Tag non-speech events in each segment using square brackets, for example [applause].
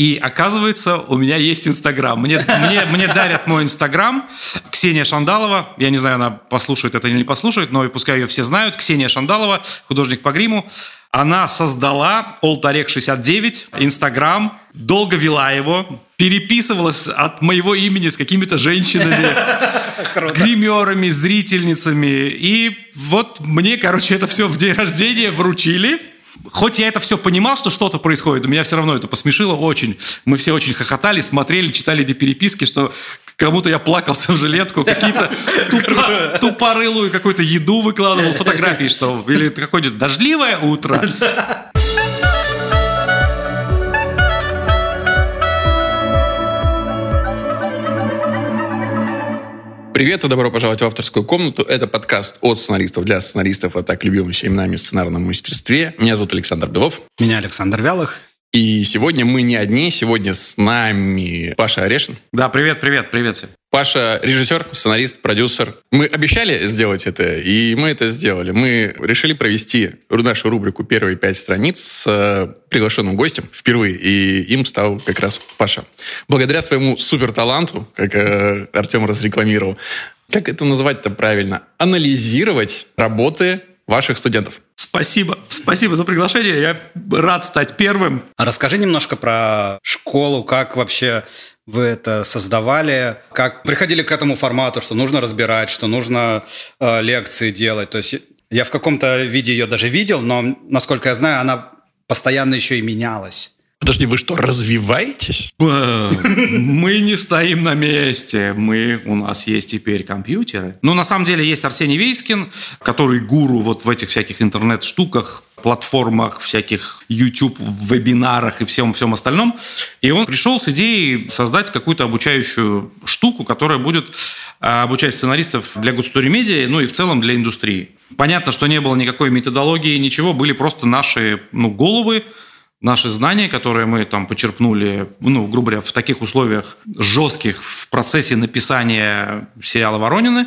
И оказывается, у меня есть Инстаграм. Мне, мне, мне дарят мой Инстаграм. Ксения Шандалова. Я не знаю, она послушает это или не послушает, но пускай ее все знают. Ксения Шандалова, художник по гриму. Она создала Олтарек 69, Инстаграм, долго вела его, переписывалась от моего имени с какими-то женщинами, [laughs] гримерами, зрительницами. И вот мне, короче, это все в день рождения вручили. Хоть я это все понимал, что что-то происходит, меня все равно это посмешило очень. Мы все очень хохотали, смотрели, читали эти переписки, что кому-то я плакался в жилетку, какие-то [laughs] тупо, тупорылую какую-то еду выкладывал, фотографии, что или какое-то дождливое утро. [laughs] Привет и добро пожаловать в авторскую комнату. Это подкаст от сценаристов для сценаристов, а так любимым всеми нами сценарном мастерстве. Меня зовут Александр Белов. Меня Александр Вялых. И сегодня мы не одни, сегодня с нами Паша Орешин. Да, привет, привет, привет всем. Паша режиссер, сценарист, продюсер. Мы обещали сделать это, и мы это сделали. Мы решили провести нашу рубрику «Первые пять страниц» с э, приглашенным гостем впервые, и им стал как раз Паша. Благодаря своему суперталанту, как э, Артем разрекламировал, как это называть-то правильно? Анализировать работы ваших студентов. Спасибо. Спасибо за приглашение. Я рад стать первым. А расскажи немножко про школу, как вообще вы это создавали, как приходили к этому формату, что нужно разбирать, что нужно э, лекции делать. То есть я в каком-то виде ее даже видел, но, насколько я знаю, она постоянно еще и менялась. Подожди, вы что, развиваетесь? Мы не стоим на месте. Мы, у нас есть теперь компьютеры. Ну, на самом деле, есть Арсений Вейскин, который гуру вот в этих всяких интернет-штуках, платформах, всяких YouTube, вебинарах и всем, всем остальном. И он пришел с идеей создать какую-то обучающую штуку, которая будет а, обучать сценаристов для Good Story Media, ну и в целом для индустрии. Понятно, что не было никакой методологии, ничего, были просто наши ну, головы, наши знания, которые мы там почерпнули, ну, грубо говоря, в таких условиях жестких в процессе написания сериала «Воронины»,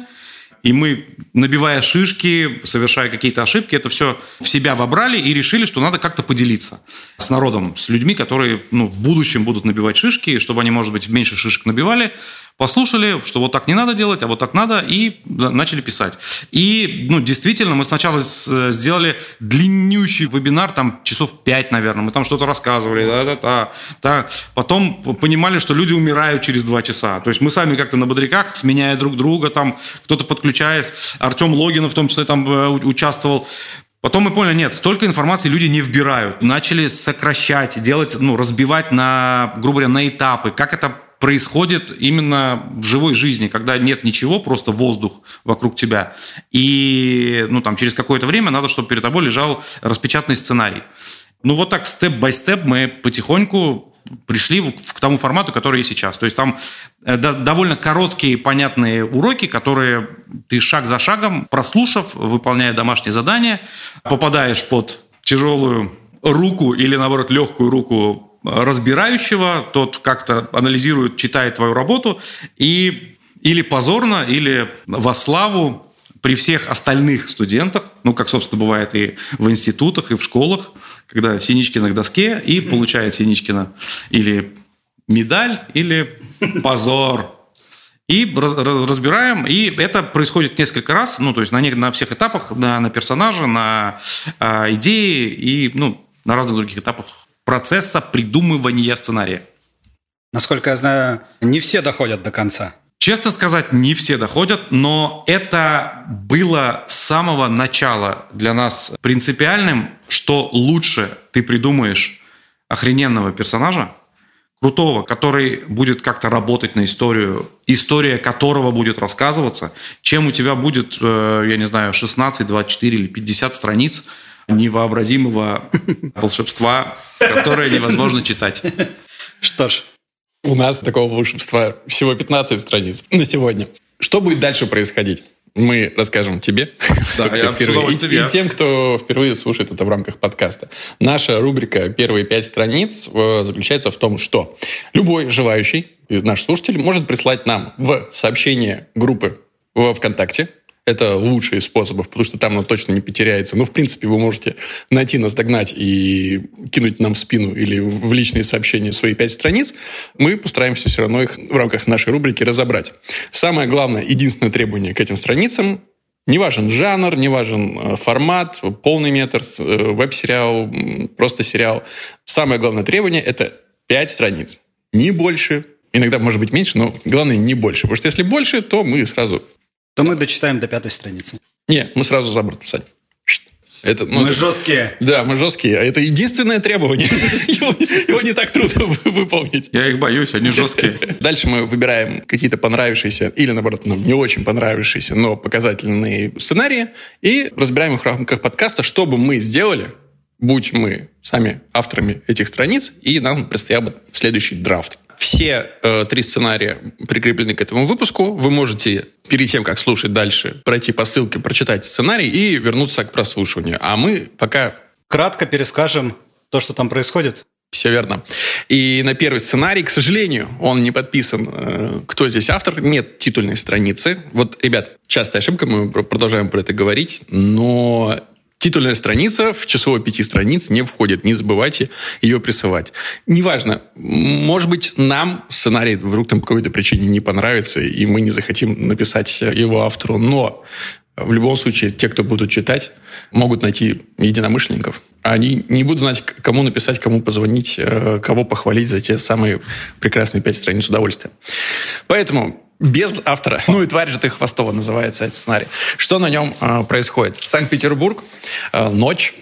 и мы, набивая шишки, совершая какие-то ошибки, это все в себя вобрали и решили, что надо как-то поделиться с народом, с людьми, которые ну, в будущем будут набивать шишки, чтобы они, может быть, меньше шишек набивали, послушали, что вот так не надо делать, а вот так надо, и начали писать. И, ну, действительно, мы сначала сделали длиннющий вебинар, там, часов пять, наверное, мы там что-то рассказывали, да-да-да, да. Потом понимали, что люди умирают через два часа. То есть мы сами как-то на бодряках, сменяя друг друга, там, кто-то подключаясь, Артем Логинов в том числе там э, участвовал. Потом мы поняли, нет, столько информации люди не вбирают. Начали сокращать, делать, ну, разбивать на, грубо говоря, на этапы. Как это происходит именно в живой жизни, когда нет ничего, просто воздух вокруг тебя. И ну, там, через какое-то время надо, чтобы перед тобой лежал распечатанный сценарий. Ну вот так, степ-бай-степ мы потихоньку пришли к тому формату, который есть сейчас. То есть там э, довольно короткие, понятные уроки, которые ты шаг за шагом, прослушав, выполняя домашние задания, попадаешь под тяжелую руку или, наоборот, легкую руку разбирающего, тот как-то анализирует, читает твою работу и или позорно, или во славу при всех остальных студентах, ну, как, собственно, бывает и в институтах, и в школах, когда Синичкина к доске и получает Синичкина или медаль, или позор. И разбираем, и это происходит несколько раз, ну, то есть на, на всех этапах, на, на персонажа, на э, идеи и, ну, на разных других этапах процесса придумывания сценария. Насколько я знаю, не все доходят до конца. Честно сказать, не все доходят, но это было с самого начала для нас принципиальным, что лучше ты придумаешь охрененного персонажа, крутого, который будет как-то работать на историю, история которого будет рассказываться, чем у тебя будет, э, я не знаю, 16, 24 или 50 страниц – невообразимого [laughs] волшебства, которое невозможно читать. Что ж. У нас такого волшебства всего 15 страниц на сегодня. Что будет дальше происходить? Мы расскажем тебе, [laughs] да, впервые, и, и тем, кто впервые слушает это в рамках подкаста. Наша рубрика «Первые пять страниц» заключается в том, что любой желающий, наш слушатель, может прислать нам в сообщение группы в ВКонтакте Это лучший из способов, потому что там оно точно не потеряется. Но, в принципе, вы можете найти нас, догнать и кинуть нам в спину или в личные сообщения свои пять страниц. Мы постараемся все равно их в рамках нашей рубрики разобрать. Самое главное, единственное требование к этим страницам не важен жанр, не важен э, формат, полный метр, э, веб-сериал, просто сериал. Самое главное требование – это пять страниц. Не больше, иногда может быть меньше, но главное не больше. Потому что если больше, то мы сразу то мы дочитаем до пятой страницы. Не, мы сразу за борт писать. Это, ну, мы это, жесткие. Да, мы жесткие. А это единственное требование. [laughs] его, его не так трудно выполнить. Я их боюсь, они жесткие. [laughs] Дальше мы выбираем какие-то понравившиеся или, наоборот, нам не очень понравившиеся, но показательные сценарии и разбираем их в рамках подкаста, что бы мы сделали, будь мы сами авторами этих страниц, и нам предстоял бы следующий драфт. Все э, три сценария прикреплены к этому выпуску. Вы можете перед тем, как слушать дальше, пройти по ссылке, прочитать сценарий и вернуться к прослушиванию. А мы пока... Кратко перескажем то, что там происходит. Все верно. И на первый сценарий, к сожалению, он не подписан. Э, кто здесь автор? Нет титульной страницы. Вот, ребят, частая ошибка, мы продолжаем про это говорить, но Титульная страница в число пяти страниц не входит. Не забывайте ее присылать. Неважно, может быть, нам сценарий вдруг там по какой-то причине не понравится, и мы не захотим написать его автору, но в любом случае, те, кто будут читать, могут найти единомышленников. Они не будут знать, кому написать, кому позвонить, э, кого похвалить за те самые прекрасные пять страниц удовольствия. Поэтому без автора. Ну и «Тварь же ты Хвостова» называется этот сценарий. Что на нем э, происходит? Санкт-Петербург, э, ночь,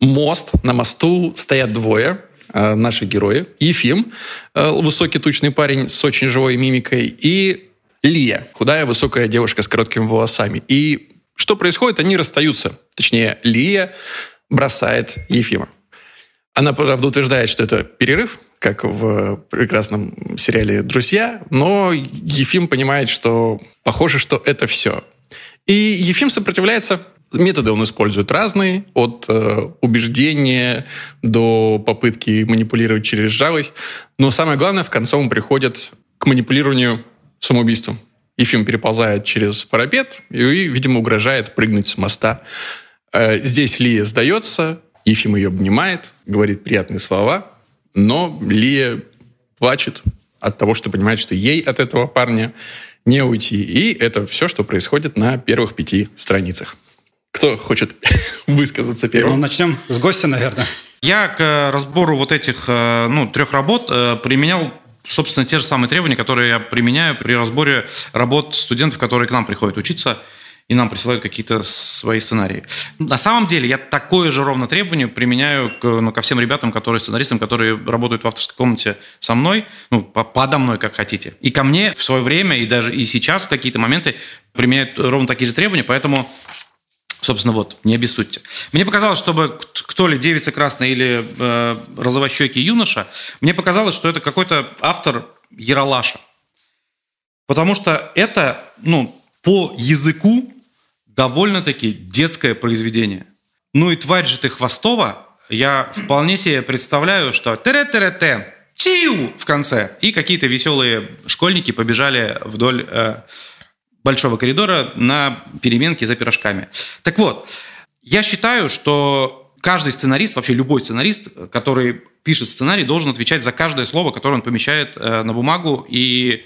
мост, на мосту стоят двое, э, наши герои. Ефим, э, высокий тучный парень с очень живой мимикой, и Лия, худая высокая девушка с короткими волосами. И что происходит? Они расстаются. Точнее, Лия бросает Ефима. Она, правда, утверждает, что это перерыв, как в прекрасном сериале «Друзья», но Ефим понимает, что похоже, что это все. И Ефим сопротивляется Методы он использует разные, от э, убеждения до попытки манипулировать через жалость. Но самое главное, в конце он приходит к манипулированию самоубийством. Ефим переползает через парапет и, видимо, угрожает прыгнуть с моста. Э, здесь Лия сдается, Ефим ее обнимает, говорит приятные слова, но Лия плачет от того, что понимает, что ей от этого парня не уйти. И это все, что происходит на первых пяти страницах. Кто хочет [laughs] высказаться первым? Ну, начнем с гостя, наверное. Я к разбору вот этих э, ну, трех работ э, применял собственно, те же самые требования, которые я применяю при разборе работ студентов, которые к нам приходят учиться – и нам присылают какие-то свои сценарии. На самом деле я такое же ровно требование применяю к, ну, ко всем ребятам, которые сценаристам, которые работают в авторской комнате со мной, ну, подо мной, как хотите. И ко мне в свое время, и даже и сейчас в какие-то моменты применяют ровно такие же требования, поэтому Собственно, вот, не обессудьте. Мне показалось, чтобы кто ли девица красная или э, розовощекий юноша, мне показалось, что это какой-то автор Яралаша. Потому что это, ну, по языку довольно-таки детское произведение. Ну и тварь же ты Хвостова, я вполне себе представляю, что тере-тере-те, чиу в конце. И какие-то веселые школьники побежали вдоль э, большого коридора на переменке за пирожками. Так вот, я считаю, что каждый сценарист, вообще любой сценарист, который пишет сценарий, должен отвечать за каждое слово, которое он помещает э, на бумагу и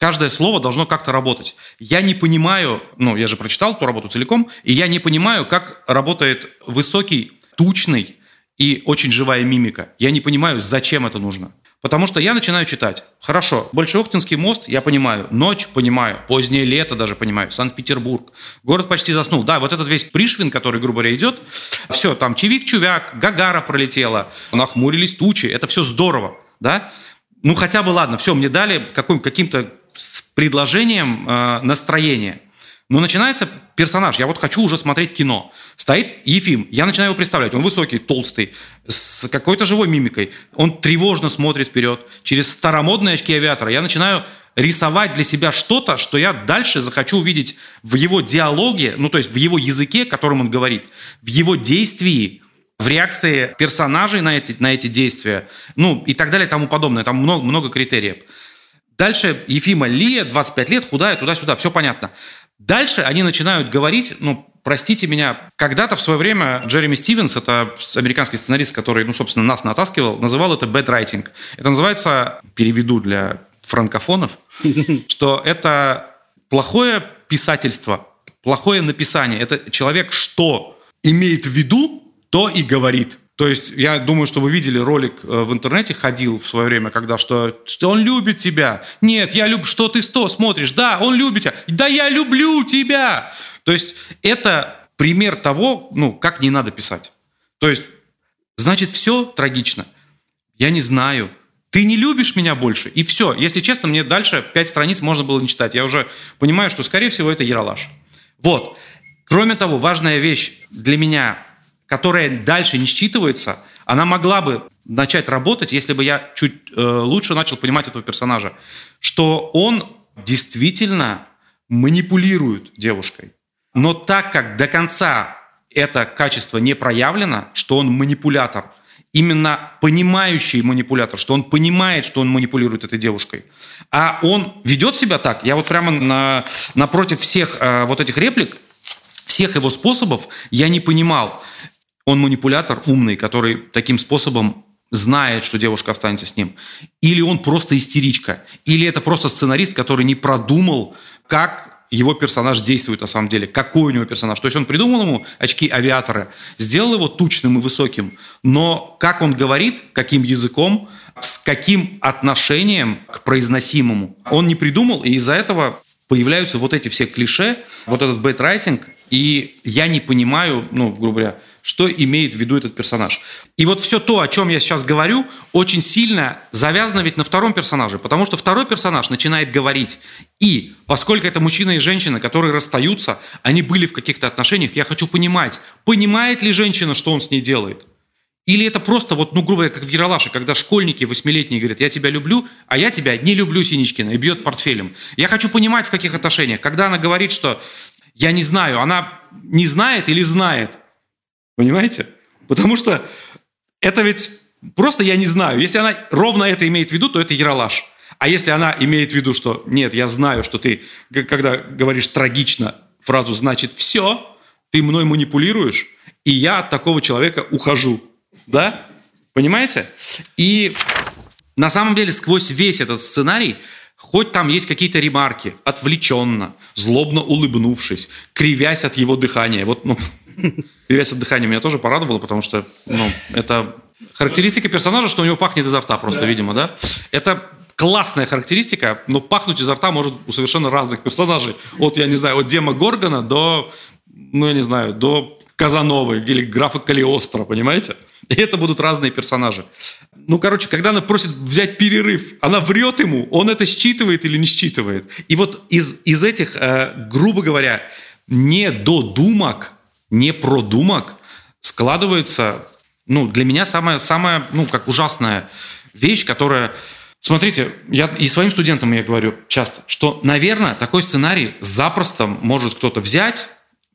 Каждое слово должно как-то работать. Я не понимаю, ну, я же прочитал эту работу целиком, и я не понимаю, как работает высокий, тучный и очень живая мимика. Я не понимаю, зачем это нужно. Потому что я начинаю читать. Хорошо, Большеоктинский мост, я понимаю. Ночь, понимаю. Позднее лето даже понимаю. Санкт-Петербург. Город почти заснул. Да, вот этот весь Пришвин, который, грубо говоря, идет. Все, там Чевик-Чувяк, Гагара пролетела. Нахмурились тучи. Это все здорово. Да? Ну, хотя бы ладно, все, мне дали каким-то с предложением э, настроения. Но начинается персонаж. Я вот хочу уже смотреть кино. Стоит Ефим. Я начинаю его представлять. Он высокий, толстый, с какой-то живой мимикой. Он тревожно смотрит вперед. Через старомодные очки авиатора я начинаю рисовать для себя что-то, что я дальше захочу увидеть в его диалоге, ну то есть в его языке, которым он говорит, в его действии, в реакции персонажей на эти, на эти действия, ну и так далее и тому подобное. Там много, много критериев. Дальше Ефима Лия, 25 лет, худая, туда-сюда, все понятно. Дальше они начинают говорить, ну, простите меня, когда-то в свое время Джереми Стивенс, это американский сценарист, который, ну, собственно, нас натаскивал, называл это bad writing. Это называется, переведу для франкофонов, [laughs] что это плохое писательство, плохое написание. Это человек что имеет в виду, то и говорит. То есть я думаю, что вы видели ролик э, в интернете, ходил в свое время, когда что, он любит тебя. Нет, я люблю, что ты сто смотришь. Да, он любит тебя. Да, я люблю тебя. То есть это пример того, ну, как не надо писать. То есть, значит, все трагично. Я не знаю. Ты не любишь меня больше, и все. Если честно, мне дальше пять страниц можно было не читать. Я уже понимаю, что, скорее всего, это яролаж. Вот. Кроме того, важная вещь для меня которая дальше не считывается, она могла бы начать работать, если бы я чуть э, лучше начал понимать этого персонажа, что он действительно манипулирует девушкой. Но так как до конца это качество не проявлено, что он манипулятор, именно понимающий манипулятор, что он понимает, что он манипулирует этой девушкой, а он ведет себя так, я вот прямо на, напротив всех э, вот этих реплик, всех его способов я не понимал. Он манипулятор умный, который таким способом знает, что девушка останется с ним. Или он просто истеричка. Или это просто сценарист, который не продумал, как его персонаж действует на самом деле, какой у него персонаж. То есть он придумал ему очки авиатора, сделал его тучным и высоким, но как он говорит, каким языком, с каким отношением к произносимому, он не придумал, и из-за этого появляются вот эти все клише, вот этот бэтрайтинг, и я не понимаю, ну, грубо говоря, что имеет в виду этот персонаж. И вот все то, о чем я сейчас говорю, очень сильно завязано ведь на втором персонаже, потому что второй персонаж начинает говорить. И поскольку это мужчина и женщина, которые расстаются, они были в каких-то отношениях, я хочу понимать, понимает ли женщина, что он с ней делает. Или это просто, вот, ну, грубо говоря, как в Яралаше, когда школьники восьмилетние говорят, я тебя люблю, а я тебя не люблю, Синичкина, и бьет портфелем. Я хочу понимать, в каких отношениях. Когда она говорит, что я не знаю, она не знает или знает. Понимаете? Потому что это ведь просто я не знаю. Если она ровно это имеет в виду, то это яролаж. А если она имеет в виду, что нет, я знаю, что ты, когда говоришь трагично фразу «значит все», ты мной манипулируешь, и я от такого человека ухожу. Да? Понимаете? И на самом деле сквозь весь этот сценарий Хоть там есть какие-то ремарки, отвлеченно, злобно улыбнувшись, кривясь от его дыхания. Вот, ну, [laughs] Кривясь от дыхания меня тоже порадовало, потому что, ну, это характеристика персонажа, что у него пахнет изо рта просто, да. видимо, да? Это классная характеристика, но пахнуть изо рта может у совершенно разных персонажей. От, я не знаю, от Дема Горгана до, ну, я не знаю, до Казановой или графа Калиостро, понимаете? [laughs] И это будут разные персонажи. Ну, короче, когда она просит взять перерыв, она врет ему, он это считывает или не считывает. И вот из, из этих, э, грубо говоря, недодумок не продумок складывается, ну, для меня самая, самая, ну, как ужасная вещь, которая... Смотрите, я и своим студентам я говорю часто, что, наверное, такой сценарий запросто может кто-то взять,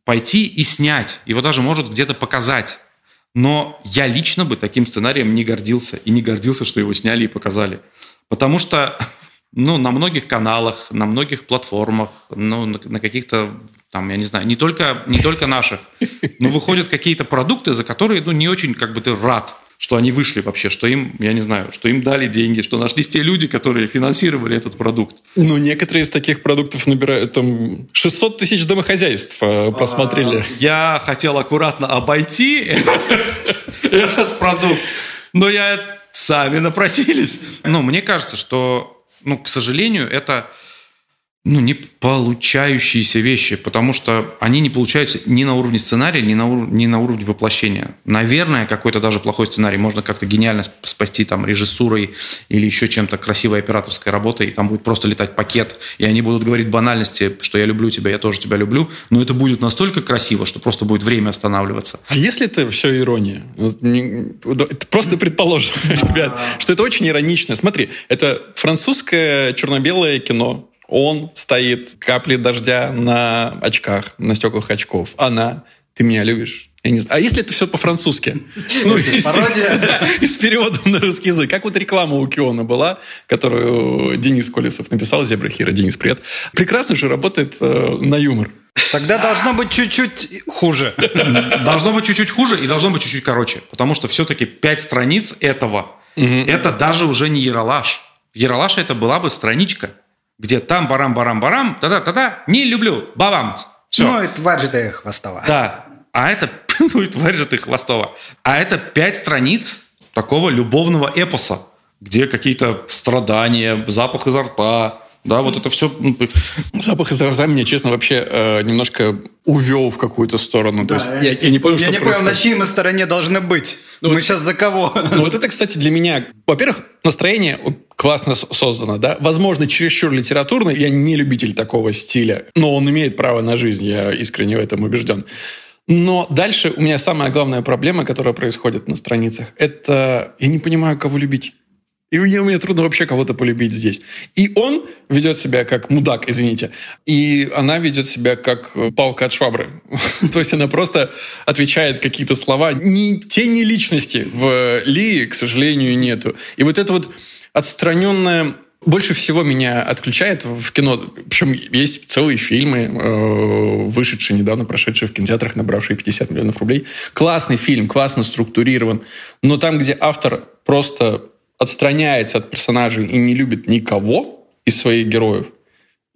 пойти и снять. Его даже может где-то показать. Но я лично бы таким сценарием не гордился. И не гордился, что его сняли и показали. Потому что [laughs] ну, на многих каналах, на многих платформах, ну, на, каких-то там, я не знаю, не только, не только наших, но выходят какие-то продукты, за которые, ну, не очень, как бы, ты рад, что они вышли вообще, что им, я не знаю, что им дали деньги, что нашлись те люди, которые финансировали этот продукт. Ну, некоторые из таких продуктов набирают, там, 600 тысяч домохозяйств э, просмотрели. А, я хотел аккуратно обойти этот продукт, но я сами напросились. Ну, мне кажется, что, ну, к сожалению, это ну, не получающиеся вещи, потому что они не получаются ни на уровне сценария, ни на, ур- ни на уровне воплощения. Наверное, какой-то даже плохой сценарий можно как-то гениально спасти там режиссурой или еще чем-то красивой операторской работой, и там будет просто летать пакет, и они будут говорить банальности, что я люблю тебя, я тоже тебя люблю, но это будет настолько красиво, что просто будет время останавливаться. А если это все ирония? Это просто предположим, [laughs] ребят, что это очень иронично. Смотри, это французское черно-белое кино, он стоит, капли дождя на очках, на стеклах очков. Она, ты меня любишь? Я не знаю. А если это все по-французски? Ну, и с переводом на русский язык. Как вот реклама у Киона была, которую Денис Колесов написал, Зебра Хира. Денис, привет. Прекрасно же работает э, на юмор. Тогда должно быть чуть-чуть хуже. Должно быть чуть-чуть хуже и должно быть чуть-чуть короче. Потому что все-таки пять страниц этого, это даже уже не Яралаш. Яралаш это была бы страничка, где там барам-барам-барам, та-да-та-да, не люблю, бабам. Все. Ну, и тварь же ты хвостова. Да. А это, [laughs] ну и тварь же ты хвостова. А это пять страниц такого любовного эпоса, где какие-то страдания, запах изо рта, да, вот это все... Ну, запах изо рта меня, честно, вообще э, немножко увел в какую-то сторону. Да, То есть я, я не понял, я что не понял, на чьей мы стороне должны быть. Ну, мы вот, сейчас за кого? Ну вот это, кстати, для меня... Во-первых, настроение классно создано, да. Возможно, чересчур литературно. Я не любитель такого стиля, но он имеет право на жизнь. Я искренне в этом убежден. Но дальше у меня самая главная проблема, которая происходит на страницах, это я не понимаю, кого любить. И мне трудно вообще кого-то полюбить здесь. И он ведет себя как мудак, извините. И она ведет себя как палка от швабры. [laughs] То есть она просто отвечает какие-то слова. Ни тени личности в Ли, к сожалению, нету. И вот это вот отстраненное больше всего меня отключает в кино. Причем есть целые фильмы, э, вышедшие недавно, прошедшие в кинотеатрах, набравшие 50 миллионов рублей. Классный фильм, классно структурирован. Но там, где автор просто отстраняется от персонажей и не любит никого из своих героев,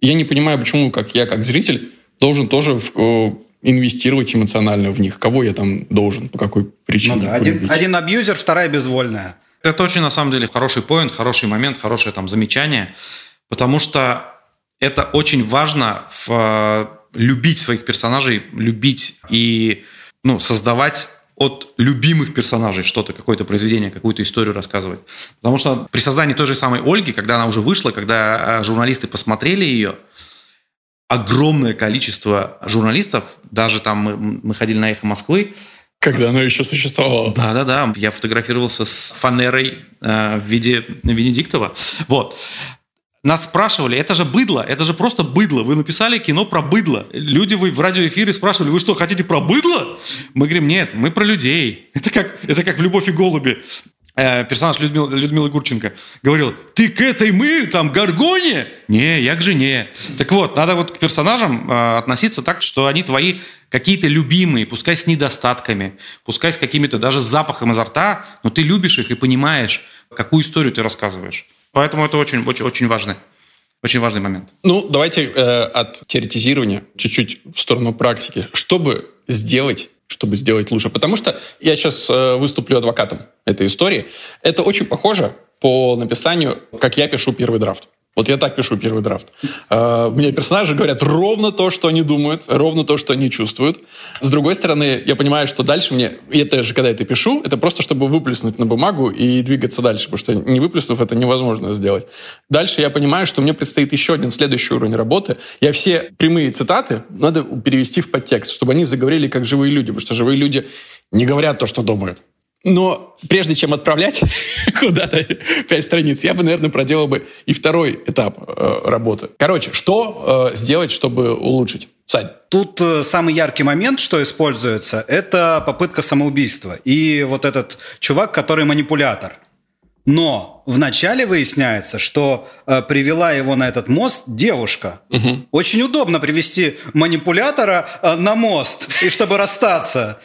я не понимаю, почему, как я, как зритель, должен тоже в, э, инвестировать эмоционально в них. Кого я там должен, по какой причине. Ну, да. один, один абьюзер, вторая безвольная. Это очень, на самом деле, хороший поинт, хороший момент, хорошее там замечание, потому что это очень важно в, э, любить своих персонажей, любить и ну, создавать от любимых персонажей что-то, какое-то произведение, какую-то историю рассказывать. Потому что при создании той же самой Ольги, когда она уже вышла, когда э, журналисты посмотрели ее, огромное количество журналистов, даже там мы, мы ходили на «Эхо Москвы», когда оно еще существовало. Да-да-да, я фотографировался с фанерой э, в виде Венедиктова. Вот. Нас спрашивали, это же быдло, это же просто быдло. Вы написали кино про быдло. Люди вы в радиоэфире спрашивали, вы что, хотите про быдло? Мы говорим, нет, мы про людей. Это как, это как в «Любовь и голуби». Э, персонаж Людмила, Людмила Гурченко говорил, ты к этой мы, там, Гаргоне? Не, я к жене. Так вот, надо вот к персонажам э, относиться так, что они твои какие-то любимые, пускай с недостатками, пускай с какими-то даже запахом изо рта, но ты любишь их и понимаешь, какую историю ты рассказываешь. Поэтому это очень, очень, очень важный, очень важный момент. Ну, давайте э, от теоретизирования чуть-чуть в сторону практики. Чтобы сделать чтобы сделать лучше. Потому что я сейчас э, выступлю адвокатом этой истории. Это очень похоже по написанию, как я пишу первый драфт. Вот я так пишу первый драфт. Uh, мне персонажи говорят ровно то, что они думают, ровно то, что они чувствуют. С другой стороны, я понимаю, что дальше мне, и это же, когда я это пишу, это просто чтобы выплеснуть на бумагу и двигаться дальше, потому что не выплеснув, это невозможно сделать. Дальше я понимаю, что мне предстоит еще один следующий уровень работы. Я все прямые цитаты надо перевести в подтекст, чтобы они заговорили как живые люди, потому что живые люди не говорят то, что думают. Но прежде чем отправлять [laughs] куда-то пять страниц, я бы, наверное, проделал бы и второй этап э, работы. Короче, что э, сделать, чтобы улучшить? Сань. Тут э, самый яркий момент, что используется, это попытка самоубийства. И вот этот чувак, который манипулятор. Но вначале выясняется, что э, привела его на этот мост девушка. Угу. Очень удобно привести манипулятора э, на мост, и чтобы расстаться.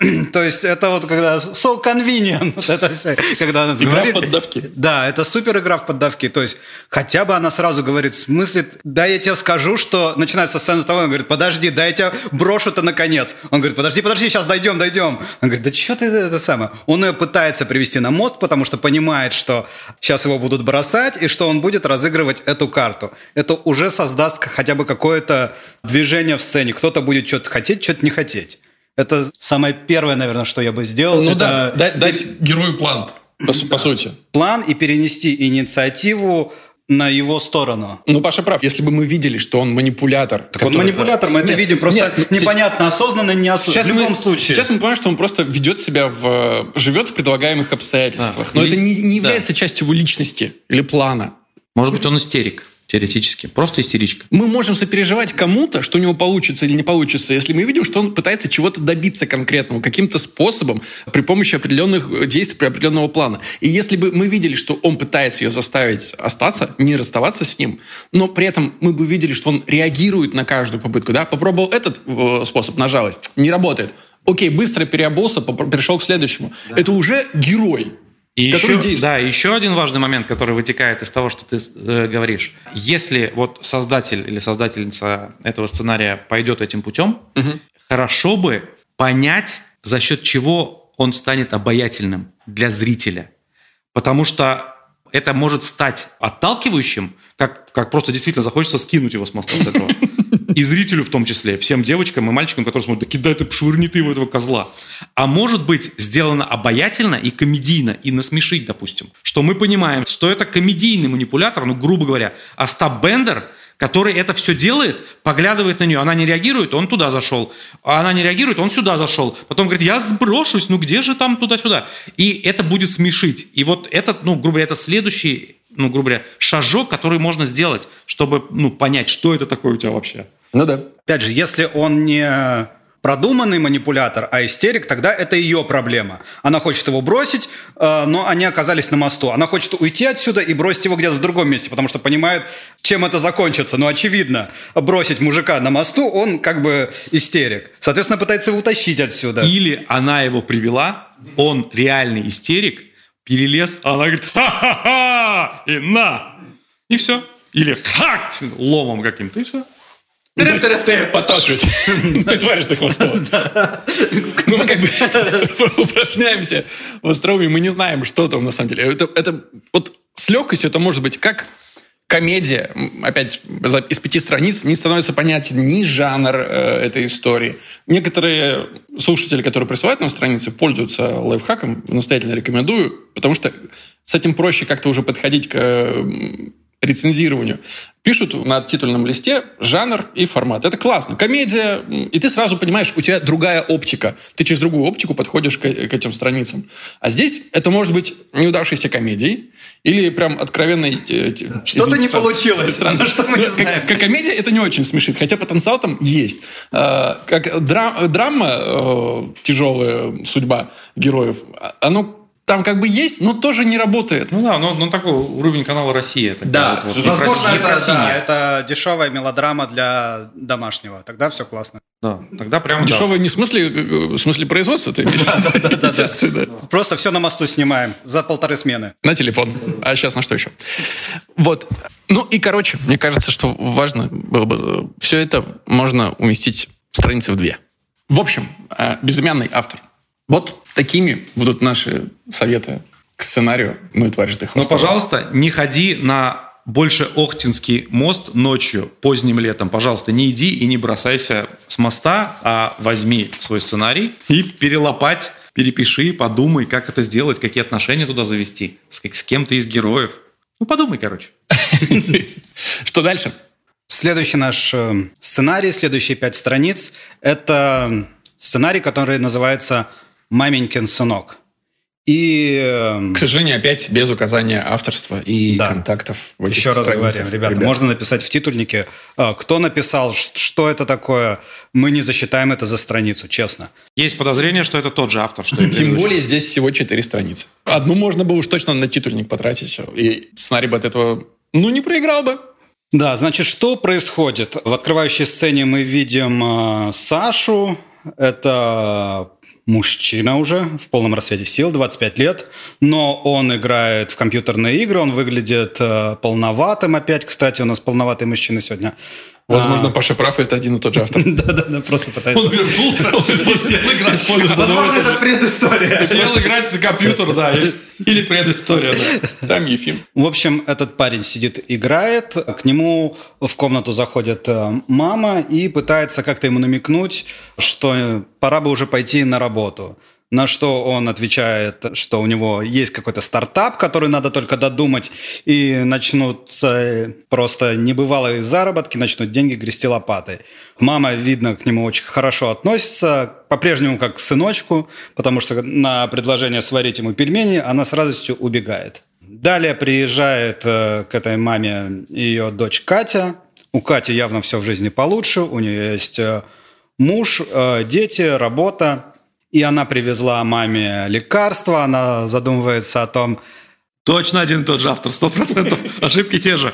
[clears throat] То есть это вот когда so convenient. [laughs] Это все, когда она игра в поддавки. Да, это супер игра в поддавки. То есть хотя бы она сразу говорит, в смысле, да я тебе скажу, что начинается сцена с того, он говорит, подожди, да я тебя брошу-то наконец. Он говорит, подожди, подожди, сейчас дойдем, дойдем. Он говорит, да что ты это самое? Он ее пытается привести на мост, потому что понимает, что сейчас его будут бросать, и что он будет разыгрывать эту карту. Это уже создаст хотя бы какое-то движение в сцене. Кто-то будет что-то хотеть, что-то не хотеть. Это самое первое, наверное, что я бы сделал. Ну это... да, дать, дать герою план, по, по сути. План и перенести инициативу на его сторону. Ну, Паша прав. Если бы мы видели, что он манипулятор. Так который... он манипулятор, мы нет, это видим. Просто нет, непонятно, осознанно, неосознанно. В любом мы, случае. Сейчас мы понимаем, что он просто ведет себя в... живет в предлагаемых обстоятельствах. Да. Но Или... это не, не является да. частью его личности или плана. Может быть, он истерик. Теоретически. Просто истеричка. Мы можем сопереживать кому-то, что у него получится или не получится, если мы видим, что он пытается чего-то добиться конкретного, каким-то способом, при помощи определенных действий, при определенного плана. И если бы мы видели, что он пытается ее заставить остаться, не расставаться с ним, но при этом мы бы видели, что он реагирует на каждую попытку, да, попробовал этот э, способ на жалость, не работает. Окей, быстро переобулся, перешел к следующему. Да. Это уже герой. И еще, действует. да, еще один важный момент, который вытекает из того, что ты э, говоришь. Если вот создатель или создательница этого сценария пойдет этим путем, угу. хорошо бы понять, за счет чего он станет обаятельным для зрителя. Потому что это может стать отталкивающим, как, как просто действительно захочется скинуть его с моста с этого. И зрителю в том числе, всем девочкам и мальчикам, которые смотрят, да кидай ты, швырни ты его этого козла. А может быть сделано обаятельно и комедийно, и насмешить, допустим. Что мы понимаем, что это комедийный манипулятор, ну, грубо говоря, Остап Бендер – который это все делает, поглядывает на нее, она не реагирует, он туда зашел, а она не реагирует, он сюда зашел. Потом говорит, я сброшусь, ну где же там туда-сюда? И это будет смешить. И вот этот, ну, грубо говоря, это следующий ну, грубо говоря, шажок, который можно сделать, чтобы, ну, понять, что это такое у тебя вообще. Ну да. Опять же, если он не продуманный манипулятор, а истерик, тогда это ее проблема. Она хочет его бросить, э, но они оказались на мосту. Она хочет уйти отсюда и бросить его где-то в другом месте, потому что понимает, чем это закончится. Но очевидно, бросить мужика на мосту, он как бы истерик. Соответственно, пытается его утащить отсюда. Или она его привела, он реальный истерик, перелез, а она говорит, ха-ха-ха, и на. И все. Или хак, ломом каким-то, и все. Поташивать. Ну, тваришь ты хвостом. Ну, мы как бы [laughs] упражняемся в остроумии, мы не знаем, что там на самом деле. Это, это вот с легкостью это может быть как комедия, опять из пяти страниц, не становится понятен ни жанр э, этой истории. Некоторые слушатели, которые присылают нам страницы, пользуются лайфхаком, настоятельно рекомендую, потому что с этим проще как-то уже подходить к рецензированию. Пишут на титульном листе жанр и формат. Это классно. Комедия, и ты сразу понимаешь, у тебя другая оптика. Ты через другую оптику подходишь к, к этим страницам. А здесь это может быть неудавшейся комедией или прям откровенной... Э, Что-то не получилось. Сразу. [laughs] Что мы не знаем. Как, как комедия это не очень смешит, хотя потенциал там есть. А, как драм, драма, э, тяжелая судьба героев, а, оно там как бы есть, но тоже не работает. Ну да, но, но такой уровень канала «Россия». Да, вот, вот, возможно, это, да, это дешевая мелодрама для домашнего. Тогда все классно. Да, тогда прямо Дешевая да. не в смысле, в смысле производства, ты [laughs] да, Просто все на мосту снимаем за полторы смены. На телефон. А сейчас на что еще? Вот. Ну и, короче, мне кажется, что важно было бы... Все это можно уместить страницы в две. В общем, э, безымянный автор вот такими будут наши советы к сценарию «Ну и тварь же ты Но, пожалуйста, не ходи на больше Охтинский мост ночью, поздним летом. Пожалуйста, не иди и не бросайся с моста, а возьми свой сценарий и перелопать, перепиши, подумай, как это сделать, какие отношения туда завести, с, с кем-то из героев. Ну, подумай, короче. [laughs] Что дальше? Следующий наш э, сценарий, следующие пять страниц, это сценарий, который называется маменькин сынок. И... Эм, К сожалению, опять без указания авторства и да. контактов. В этих Еще раз говорим, ребята, ребят. можно написать в титульнике, э, кто написал, что это такое. Мы не засчитаем это за страницу, честно. Есть подозрение, что это тот же автор. Что Тем более здесь всего четыре страницы. Одну можно было уж точно на титульник потратить. И сценарий бы от этого, ну, не проиграл бы. Да, значит, что происходит? В открывающей сцене мы видим э, Сашу. Это мужчина уже в полном рассвете сил, 25 лет, но он играет в компьютерные игры, он выглядит э, полноватым опять, кстати, у нас полноватый мужчина сегодня. Возможно. Паша прав, это один и тот же автор. [laughs] Да-да-да, просто пытается... Он вернулся, он [laughs] сел играть Возможно, это предыстория. Сел играть за компьютер, да, или предыстория, да. Там Ефим. В общем, этот парень сидит, играет, к нему в комнату заходит э, мама и пытается как-то ему намекнуть, что пора бы уже пойти на работу. На что он отвечает, что у него есть какой-то стартап, который надо только додумать, и начнутся просто небывалые заработки, начнут деньги грести лопатой. Мама, видно, к нему очень хорошо относится, по-прежнему как к сыночку, потому что на предложение сварить ему пельмени она с радостью убегает. Далее приезжает э, к этой маме ее дочь Катя. У Кати явно все в жизни получше. У нее есть э, муж, э, дети, работа. И она привезла маме лекарства. Она задумывается о том... Точно один и тот же автор, сто процентов. [laughs] Ошибки те же.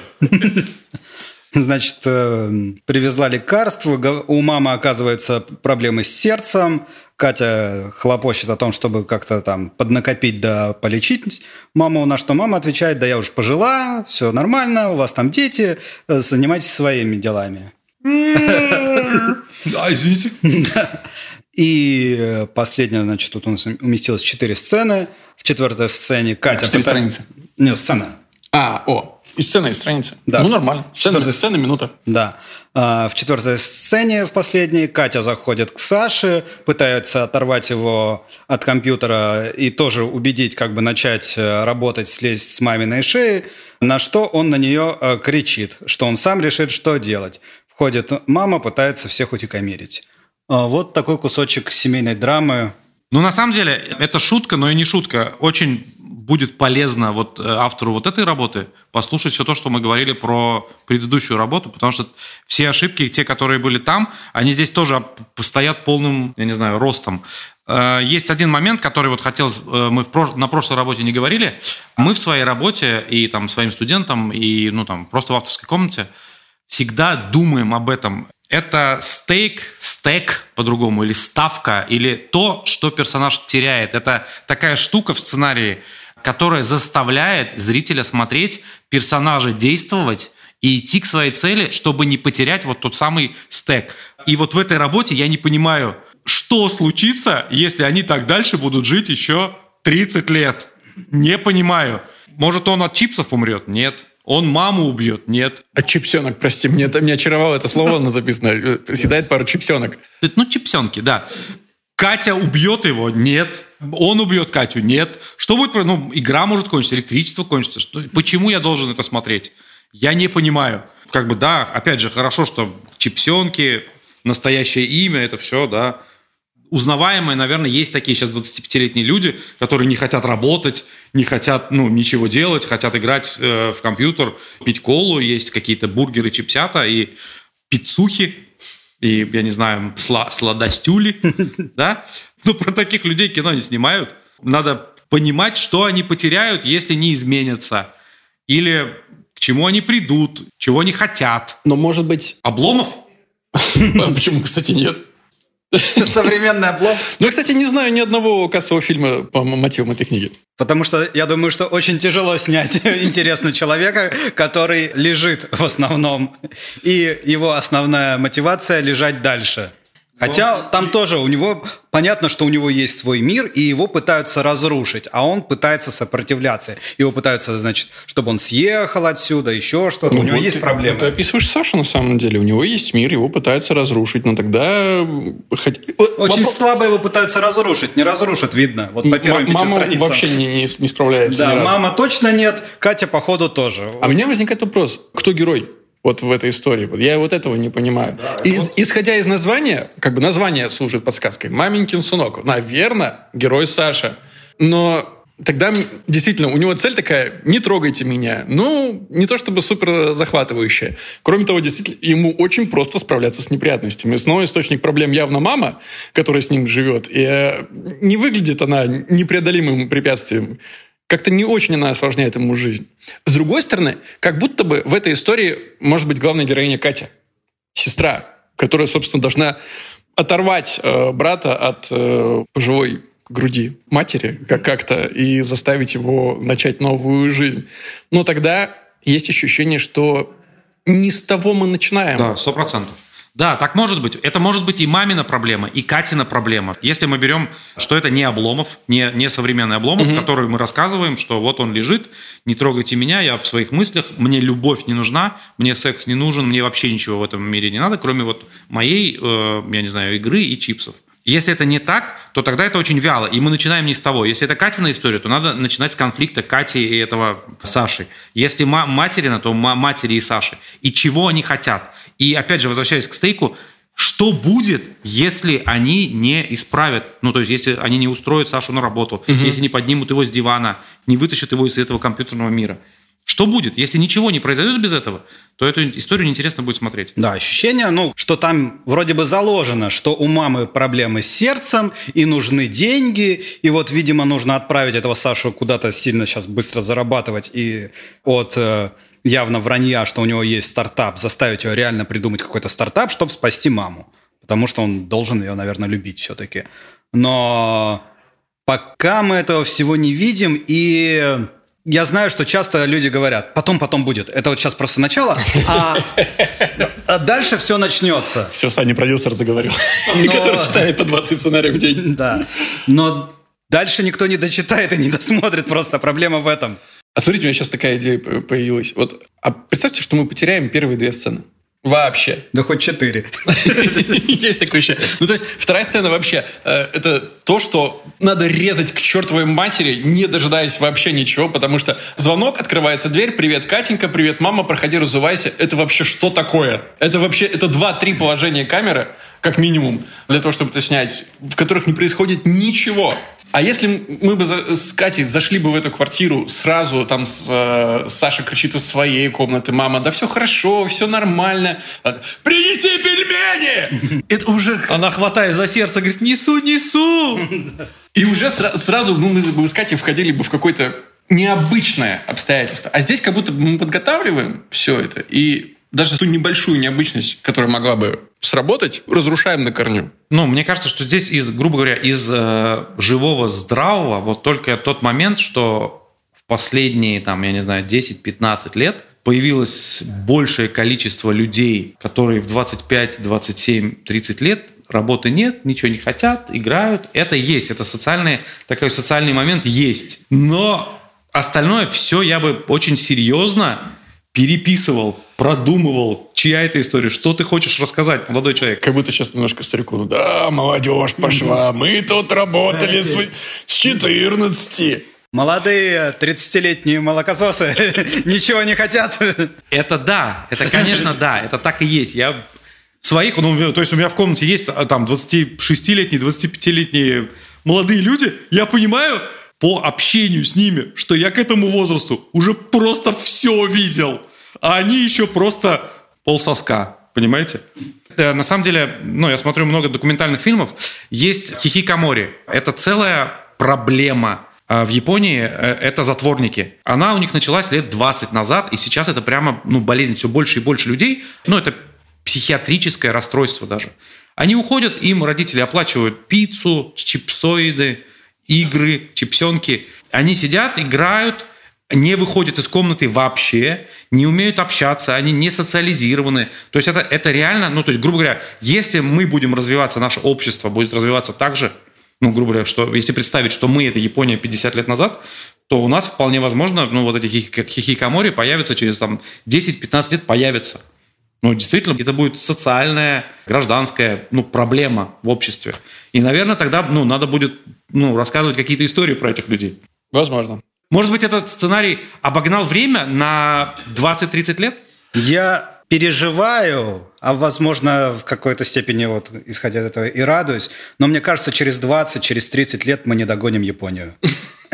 Значит, э, привезла лекарства. У мамы, оказывается, проблемы с сердцем. Катя хлопочет о том, чтобы как-то там поднакопить да полечить маму, на что мама отвечает, да я уже пожила, все нормально, у вас там дети, э, занимайтесь своими делами. [laughs] Да, извините. И э, последняя, значит, тут у нас уместилось четыре сцены. В четвертой сцене Катя... Четыре страницы. Нет, сцена. А, о, и сцена, и страница. Да. Ну, нормально. Сцена, Четвертая... сцена, минута. Да. А, в четвертой сцене, в последней, Катя заходит к Саше, пытается оторвать его от компьютера и тоже убедить, как бы начать э, работать, слезть с маминой шеи, на что он на нее э, кричит, что он сам решит, что делать. Входит мама, пытается всех утекомирить. А, вот такой кусочек семейной драмы. Ну, на самом деле, это шутка, но и не шутка. Очень будет полезно вот э, автору вот этой работы послушать все то, что мы говорили про предыдущую работу, потому что все ошибки, те, которые были там, они здесь тоже стоят полным, я не знаю, ростом. Э, есть один момент, который вот хотел, э, мы в, на прошлой работе не говорили. Мы в своей работе и там своим студентам, и ну там просто в авторской комнате всегда думаем об этом это стейк, стек по-другому, или ставка, или то, что персонаж теряет. Это такая штука в сценарии, которая заставляет зрителя смотреть, персонажа действовать и идти к своей цели, чтобы не потерять вот тот самый стек. И вот в этой работе я не понимаю, что случится, если они так дальше будут жить еще 30 лет. Не понимаю. Может, он от чипсов умрет? Нет. Он маму убьет? Нет. А чипсенок, прости, мне это меня очаровало это слово, оно записано. Э, съедает пару чипсенок. Ну, чипсенки, да. Катя убьет его? Нет. Он убьет Катю? Нет. Что будет? Ну, игра может кончиться, электричество кончится. Что, почему я должен это смотреть? Я не понимаю. Как бы, да, опять же, хорошо, что чипсенки, настоящее имя, это все, да, узнаваемые, наверное, есть такие сейчас 25-летние люди, которые не хотят работать, не хотят, ну, ничего делать, хотят играть э, в компьютер, пить колу, есть какие-то бургеры, чипсята и пиццухи, и, я не знаю, сла сладостюли, [laughs] да? Ну, про таких людей кино не снимают. Надо понимать, что они потеряют, если не изменятся. Или к чему они придут, чего они хотят. Но, может быть... Обломов? [laughs] А почему, кстати, нет? [laughs] Современный облом. Ну, кстати, не знаю ни одного кассового фильма по мотивам этой книги. Потому что я думаю, что очень тяжело [laughs] снять [laughs] интересно человека, который лежит в основном. И его основная мотивация лежать дальше. Хотя там тоже у него понятно, что у него есть свой мир, и его пытаются разрушить, а он пытается сопротивляться. Его пытаются, значит, чтобы он съехал отсюда, еще что-то. Ну, у него вот есть проблемы. Ты описываешь Сашу на самом деле. У него есть мир, его пытаются разрушить, но тогда... Очень Вопрос... слабо его пытаются разрушить. Не разрушат, видно. Вот по первым пяти мама страницам. вообще не, не, не справляется. Да, мама точно нет, Катя, походу, тоже. А у меня возникает вопрос. Кто герой? Вот в этой истории. Я вот этого не понимаю. Да, из, исходя из названия, как бы название служит подсказкой. «Маменькин сынок». Наверное, герой Саша. Но тогда действительно у него цель такая «не трогайте меня». Ну, не то чтобы супер захватывающая. Кроме того, действительно, ему очень просто справляться с неприятностями. Снова источник проблем явно мама, которая с ним живет. И э, не выглядит она непреодолимым препятствием как-то не очень она осложняет ему жизнь. С другой стороны, как будто бы в этой истории может быть главная героиня Катя, сестра, которая, собственно, должна оторвать э, брата от э, пожилой груди матери как- как-то и заставить его начать новую жизнь. Но тогда есть ощущение, что не с того мы начинаем. Да, сто процентов. Да, так может быть. Это может быть и мамина проблема, и Катина проблема. Если мы берем, что это не Обломов, не, не современный Обломов, угу. который мы рассказываем, что вот он лежит, не трогайте меня, я в своих мыслях, мне любовь не нужна, мне секс не нужен, мне вообще ничего в этом мире не надо, кроме вот моей, э, я не знаю, игры и чипсов. Если это не так, то тогда это очень вяло, и мы начинаем не с того. Если это Катина история, то надо начинать с конфликта Кати и этого Саши. Если материна, то матери и Саши. И чего они хотят. И опять же, возвращаясь к стейку, Что будет, если они не исправят, ну, то есть, если они не устроят Сашу на работу, угу. если не поднимут его с дивана, не вытащат его из этого компьютерного мира? Что будет? Если ничего не произойдет без этого, то эту историю неинтересно будет смотреть. Да, ощущение, ну, что там вроде бы заложено, что у мамы проблемы с сердцем, и нужны деньги, и вот, видимо, нужно отправить этого Сашу куда-то сильно сейчас быстро зарабатывать, и от э, явно вранья, что у него есть стартап, заставить его реально придумать какой-то стартап, чтобы спасти маму. Потому что он должен ее, наверное, любить все-таки. Но пока мы этого всего не видим, и я знаю, что часто люди говорят, потом, потом будет. Это вот сейчас просто начало, а, а дальше все начнется. Все, Саня, продюсер заговорил, Но... [laughs] который читает по 20 сценариев в день. Да, но дальше никто не дочитает и не досмотрит, просто проблема в этом. А смотрите, у меня сейчас такая идея появилась. Вот, а представьте, что мы потеряем первые две сцены. Вообще. Да хоть четыре. [laughs] Есть такое еще. Ну, то есть, вторая сцена вообще, э, это то, что надо резать к чертовой матери, не дожидаясь вообще ничего, потому что звонок, открывается дверь, привет, Катенька, привет, мама, проходи, разувайся. Это вообще что такое? Это вообще, это два-три положения камеры, как минимум, для того, чтобы это снять, в которых не происходит ничего. А если мы бы с Катей зашли бы в эту квартиру сразу, там с, э, Саша кричит из своей комнаты, мама, да все хорошо, все нормально, принеси пельмени! Это уже... Она хватает за сердце, говорит, несу, несу! И уже сразу ну, мы бы с Катей входили бы в какое-то необычное обстоятельство. А здесь как будто мы подготавливаем все это, и даже ту небольшую необычность, которая могла бы сработать, разрушаем на корню. Ну, мне кажется, что здесь из, грубо говоря, из э, живого, здравого, вот только тот момент, что в последние, там, я не знаю, 10-15 лет появилось большее количество людей, которые в 25, 27, 30 лет работы нет, ничего не хотят, играют. Это есть, это социальный, такой социальный момент есть. Но остальное все я бы очень серьезно переписывал, продумывал, чья это история, что ты хочешь рассказать, молодой человек. Как будто сейчас немножко старику, ну да, молодежь пошла, мы тут работали с, с 14. Молодые 30-летние молокососы [laughs] ничего не хотят. Это да, это, конечно, да, это так и есть. Я своих, ну, то есть у меня в комнате есть а, там 26-летние, 25-летние молодые люди, я понимаю, по общению с ними, что я к этому возрасту уже просто все видел, а они еще просто полсоска, понимаете? Э, на самом деле, ну, я смотрю много документальных фильмов, есть хихикамори. Это целая проблема а в Японии э, это затворники. Она у них началась лет 20 назад, и сейчас это прямо ну, болезнь. Все больше и больше людей. Ну, это психиатрическое расстройство даже. Они уходят, им родители оплачивают пиццу, чипсоиды, игры, чипсенки. Они сидят, играют, не выходят из комнаты вообще, не умеют общаться, они не социализированы. То есть это, это реально, ну, то есть, грубо говоря, если мы будем развиваться, наше общество будет развиваться так же, ну, грубо говоря, что если представить, что мы это Япония 50 лет назад, то у нас вполне возможно, ну, вот эти хихикамори появятся через там 10-15 лет появятся. Ну, действительно, это будет социальная, гражданская ну, проблема в обществе. И, наверное, тогда ну, надо будет ну, рассказывать какие-то истории про этих людей. Возможно. Может быть, этот сценарий обогнал время на 20-30 лет? Я переживаю, а возможно в какой-то степени вот исходя из этого и радуюсь, но мне кажется, через 20, через 30 лет мы не догоним Японию.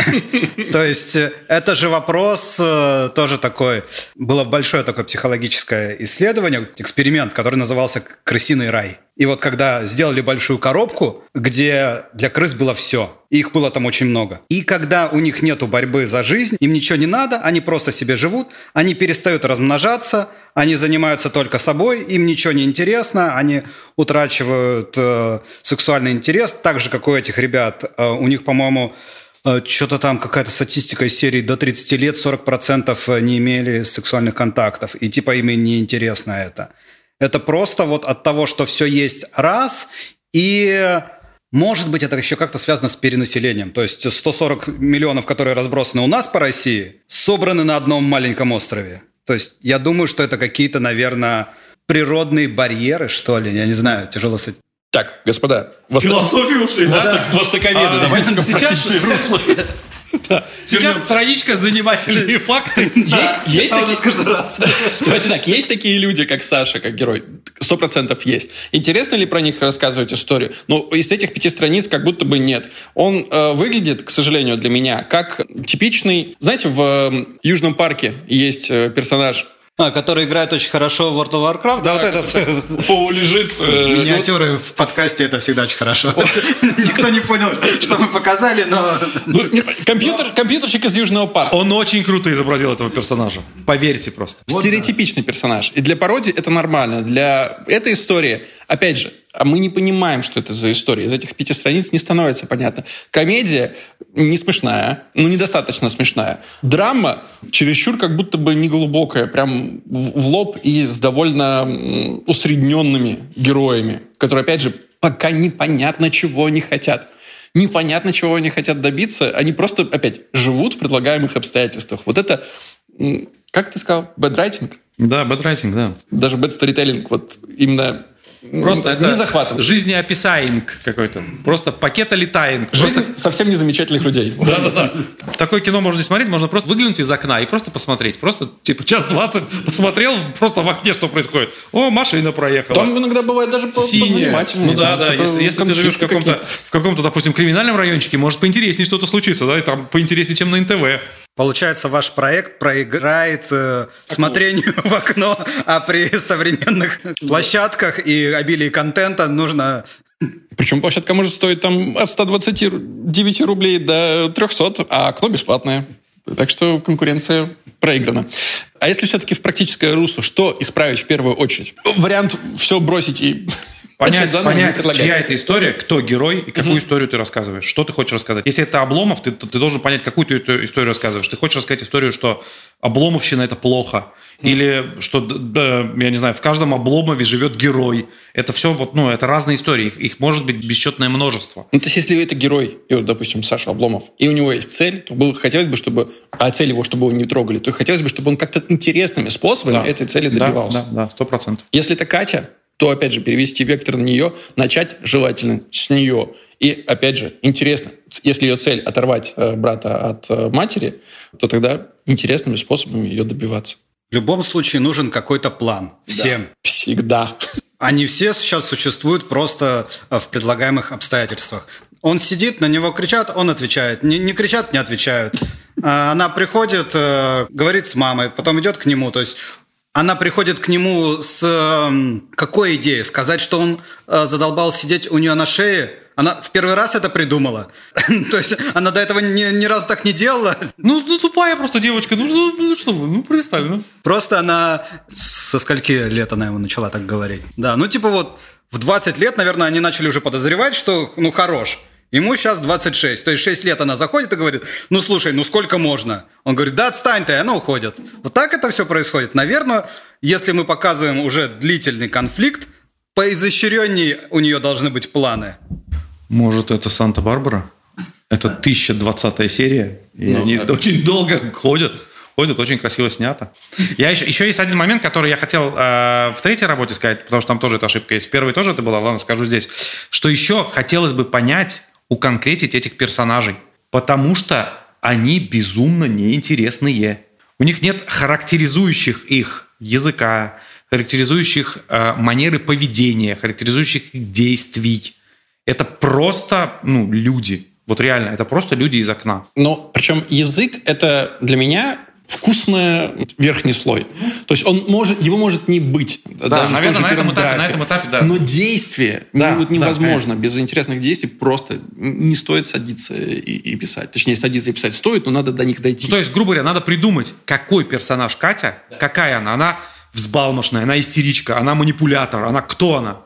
[laughs] То есть э, это же вопрос э, тоже такой. Было большое такое психологическое исследование, эксперимент, который назывался «Крысиный рай». И вот когда сделали большую коробку, где для крыс было все, их было там очень много. И когда у них нету борьбы за жизнь, им ничего не надо, они просто себе живут, они перестают размножаться, они занимаются только собой, им ничего не интересно, они утрачивают э, сексуальный интерес, так же, как у этих ребят. Э, у них, по-моему, что-то там какая-то статистика из серии до 30 лет 40% э, не имели сексуальных контактов. И типа им не интересно это. Это просто вот от того, что все есть раз, и может быть это еще как-то связано с перенаселением. То есть 140 миллионов, которые разбросаны у нас по России, собраны на одном маленьком острове. То есть я думаю, что это какие-то, наверное, природные барьеры, что ли. Я не знаю, тяжело с этим так, господа. Восто... Философию ушли, да? Востоковеды, а, давайте сейчас... [laughs] Сейчас страничка занимательные факты. [laughs] Есть [laughs] Давайте так, есть такие люди, как Саша, как герой? Сто процентов есть. Интересно ли про них рассказывать историю? Ну, из этих пяти страниц как будто бы нет. Он э, выглядит, к сожалению, для меня, как типичный... Знаете, в э, Южном парке есть э, персонаж а, который играет очень хорошо в World of Warcraft, да, вот этот Пол лежит. Э, [laughs] Миниатюры в подкасте это всегда очень хорошо. [laughs] Никто не понял, что мы показали, но... Ну, компьютер, компьютерщик из Южного парка. Он очень круто изобразил этого персонажа. Поверьте просто. Стереотипичный персонаж. И для пародии это нормально. Для этой истории, опять же, а мы не понимаем, что это за история. Из этих пяти страниц не становится понятно. Комедия не смешная, ну, недостаточно смешная. Драма чересчур как будто бы не глубокая, прям в лоб и с довольно усредненными героями, которые, опять же, пока непонятно, чего они хотят. Непонятно, чего они хотят добиться. Они просто, опять, живут в предлагаемых обстоятельствах. Вот это, как ты сказал, бэдрайтинг? Да, бэдрайтинг, да. Даже бэдсторителлинг. Вот именно Просто это не захватывает. Жизнеописаинг какой-то. Просто пакетолетаинг. Жизнь просто... совсем незамечательных людей. Да-да-да. Такое кино можно не смотреть, можно просто выглянуть из окна и просто посмотреть. Просто, типа, час двадцать посмотрел просто в окне, что происходит. О, машина проехала. Там иногда бывает даже Синяя. Ну да, да. Если, если ты живешь в каком-то, в каком-то, допустим, криминальном райончике, может поинтереснее что-то случится, да, и там поинтереснее, чем на НТВ. Получается, ваш проект проиграет э, смотрению [laughs] в окно, а при современных площадках и обилии контента нужно... Причем площадка может стоить там от 129 рублей до 300, а окно бесплатное. Так что конкуренция проиграна. А если все-таки в практическое русло, что исправить в первую очередь? Вариант все бросить и понять, понять чья это история, кто герой и какую угу. историю ты рассказываешь, что ты хочешь рассказать. Если это Обломов, ты, ты должен понять, какую ты эту историю рассказываешь. Ты хочешь рассказать историю, что Обломовщина – это плохо, угу. или что, да, я не знаю, в каждом Обломове живет герой. Это все вот, ну, это разные истории, их, их может быть бесчетное множество. Ну, то есть, если это герой, и вот, допустим, Саша Обломов, и у него есть цель, то было, хотелось бы, чтобы, а цель его, чтобы его не трогали, то хотелось бы, чтобы он как-то интересными способами да. этой цели добивался. Да, да, сто процентов. Если это Катя, то, опять же, перевести вектор на нее, начать желательно с нее. И, опять же, интересно, если ее цель оторвать э, брата от э, матери, то тогда интересными способами ее добиваться. В любом случае нужен какой-то план. Всем. Да. Всегда. Они все сейчас существуют просто э, в предлагаемых обстоятельствах. Он сидит, на него кричат, он отвечает. Не, не кричат, не отвечают. Она приходит, говорит с мамой, потом идет к нему. То есть она приходит к нему с э, какой идеей? Сказать, что он э, задолбал сидеть у нее на шее? Она в первый раз это придумала. [laughs] То есть она до этого ни, ни разу так не делала. Ну, ну тупая просто девочка. Ну, ну, ну что вы, ну перестали. Ну. Просто она... Со скольки лет она ему начала так говорить? Да, ну типа вот в 20 лет, наверное, они начали уже подозревать, что ну хорош. Ему сейчас 26, то есть 6 лет она заходит и говорит, ну слушай, ну сколько можно? Он говорит, да отстань ты, и она уходит. Вот так это все происходит. Наверное, если мы показываем уже длительный конфликт, поизощреннее у нее должны быть планы. Может, это Санта-Барбара? Это 1020 серия, и ну, они так. очень долго ходят. Ходят, очень красиво снято. Я еще, еще есть один момент, который я хотел э, в третьей работе сказать, потому что там тоже эта ошибка есть. В первой тоже это была, ладно, скажу здесь. Что еще хотелось бы понять, уконкретить этих персонажей, потому что они безумно неинтересные. У них нет характеризующих их языка, характеризующих э, манеры поведения, характеризующих их действий. Это просто ну, люди. Вот реально, это просто люди из окна. Но причем язык это для меня вкусный верхний слой. То есть он может, его может не быть. Да, даже наверное, на этом, этапе, на этом этапе, да. Но действие да, не, невозможно. Да, без интересных действий просто не стоит садиться и, и писать. Точнее, садиться и писать стоит, но надо до них дойти. Ну, то есть, грубо говоря, надо придумать, какой персонаж Катя, да. какая она. Она взбалмошная, она истеричка, она манипулятор, она кто она?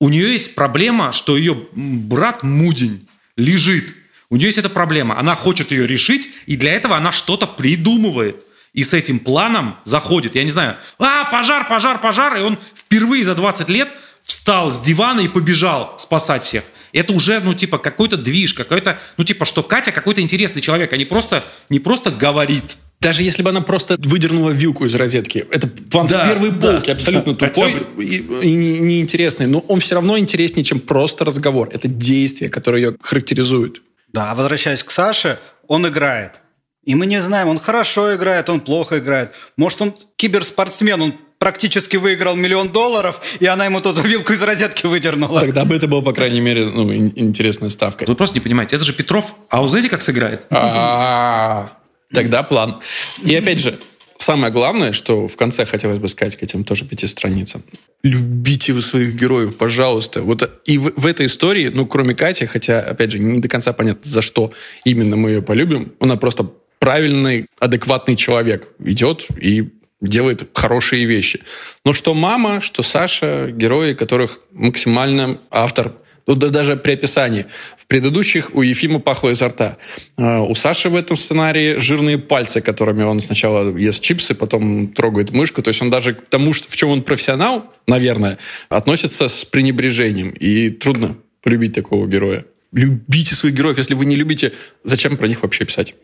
У нее есть проблема, что ее брат Мудень лежит у нее есть эта проблема. Она хочет ее решить, и для этого она что-то придумывает. И с этим планом заходит. Я не знаю, а, пожар, пожар, пожар. И он впервые за 20 лет встал с дивана и побежал спасать всех. Это уже, ну, типа, какой-то движ, какой-то, ну, типа, что Катя какой-то интересный человек, а не просто, не просто говорит. Даже если бы она просто выдернула вилку из розетки, это план да, с первой полки, да, абсолютно да, тупой бы... и, и неинтересный, но он все равно интереснее, чем просто разговор. Это действие, которое ее характеризует. Да, а возвращаясь к Саше, он играет. И мы не знаем, он хорошо играет, он плохо играет. Может, он киберспортсмен, он практически выиграл миллион долларов, и она ему тут [laughs] вилку из розетки выдернула. Тогда бы это была, по крайней мере, ну, интересная ставка. Вы просто не понимаете, это же Петров, а вы знаете, как сыграет? А, тогда план. И опять же, самое главное, что в конце хотелось бы сказать к этим тоже пяти страницам. Любите вы своих героев, пожалуйста. Вот и в, в этой истории, ну, кроме Кати, хотя, опять же, не до конца понятно, за что именно мы ее полюбим, она просто правильный, адекватный человек идет и делает хорошие вещи. Но что мама, что Саша, герои, которых максимально автор ну, да, даже при описании. В предыдущих у Ефима пахло изо рта. А у Саши в этом сценарии жирные пальцы, которыми он сначала ест чипсы, потом трогает мышку. То есть он даже к тому, что, в чем он профессионал, наверное, относится с пренебрежением. И трудно полюбить такого героя. Любите своих героев. Если вы не любите, зачем про них вообще писать?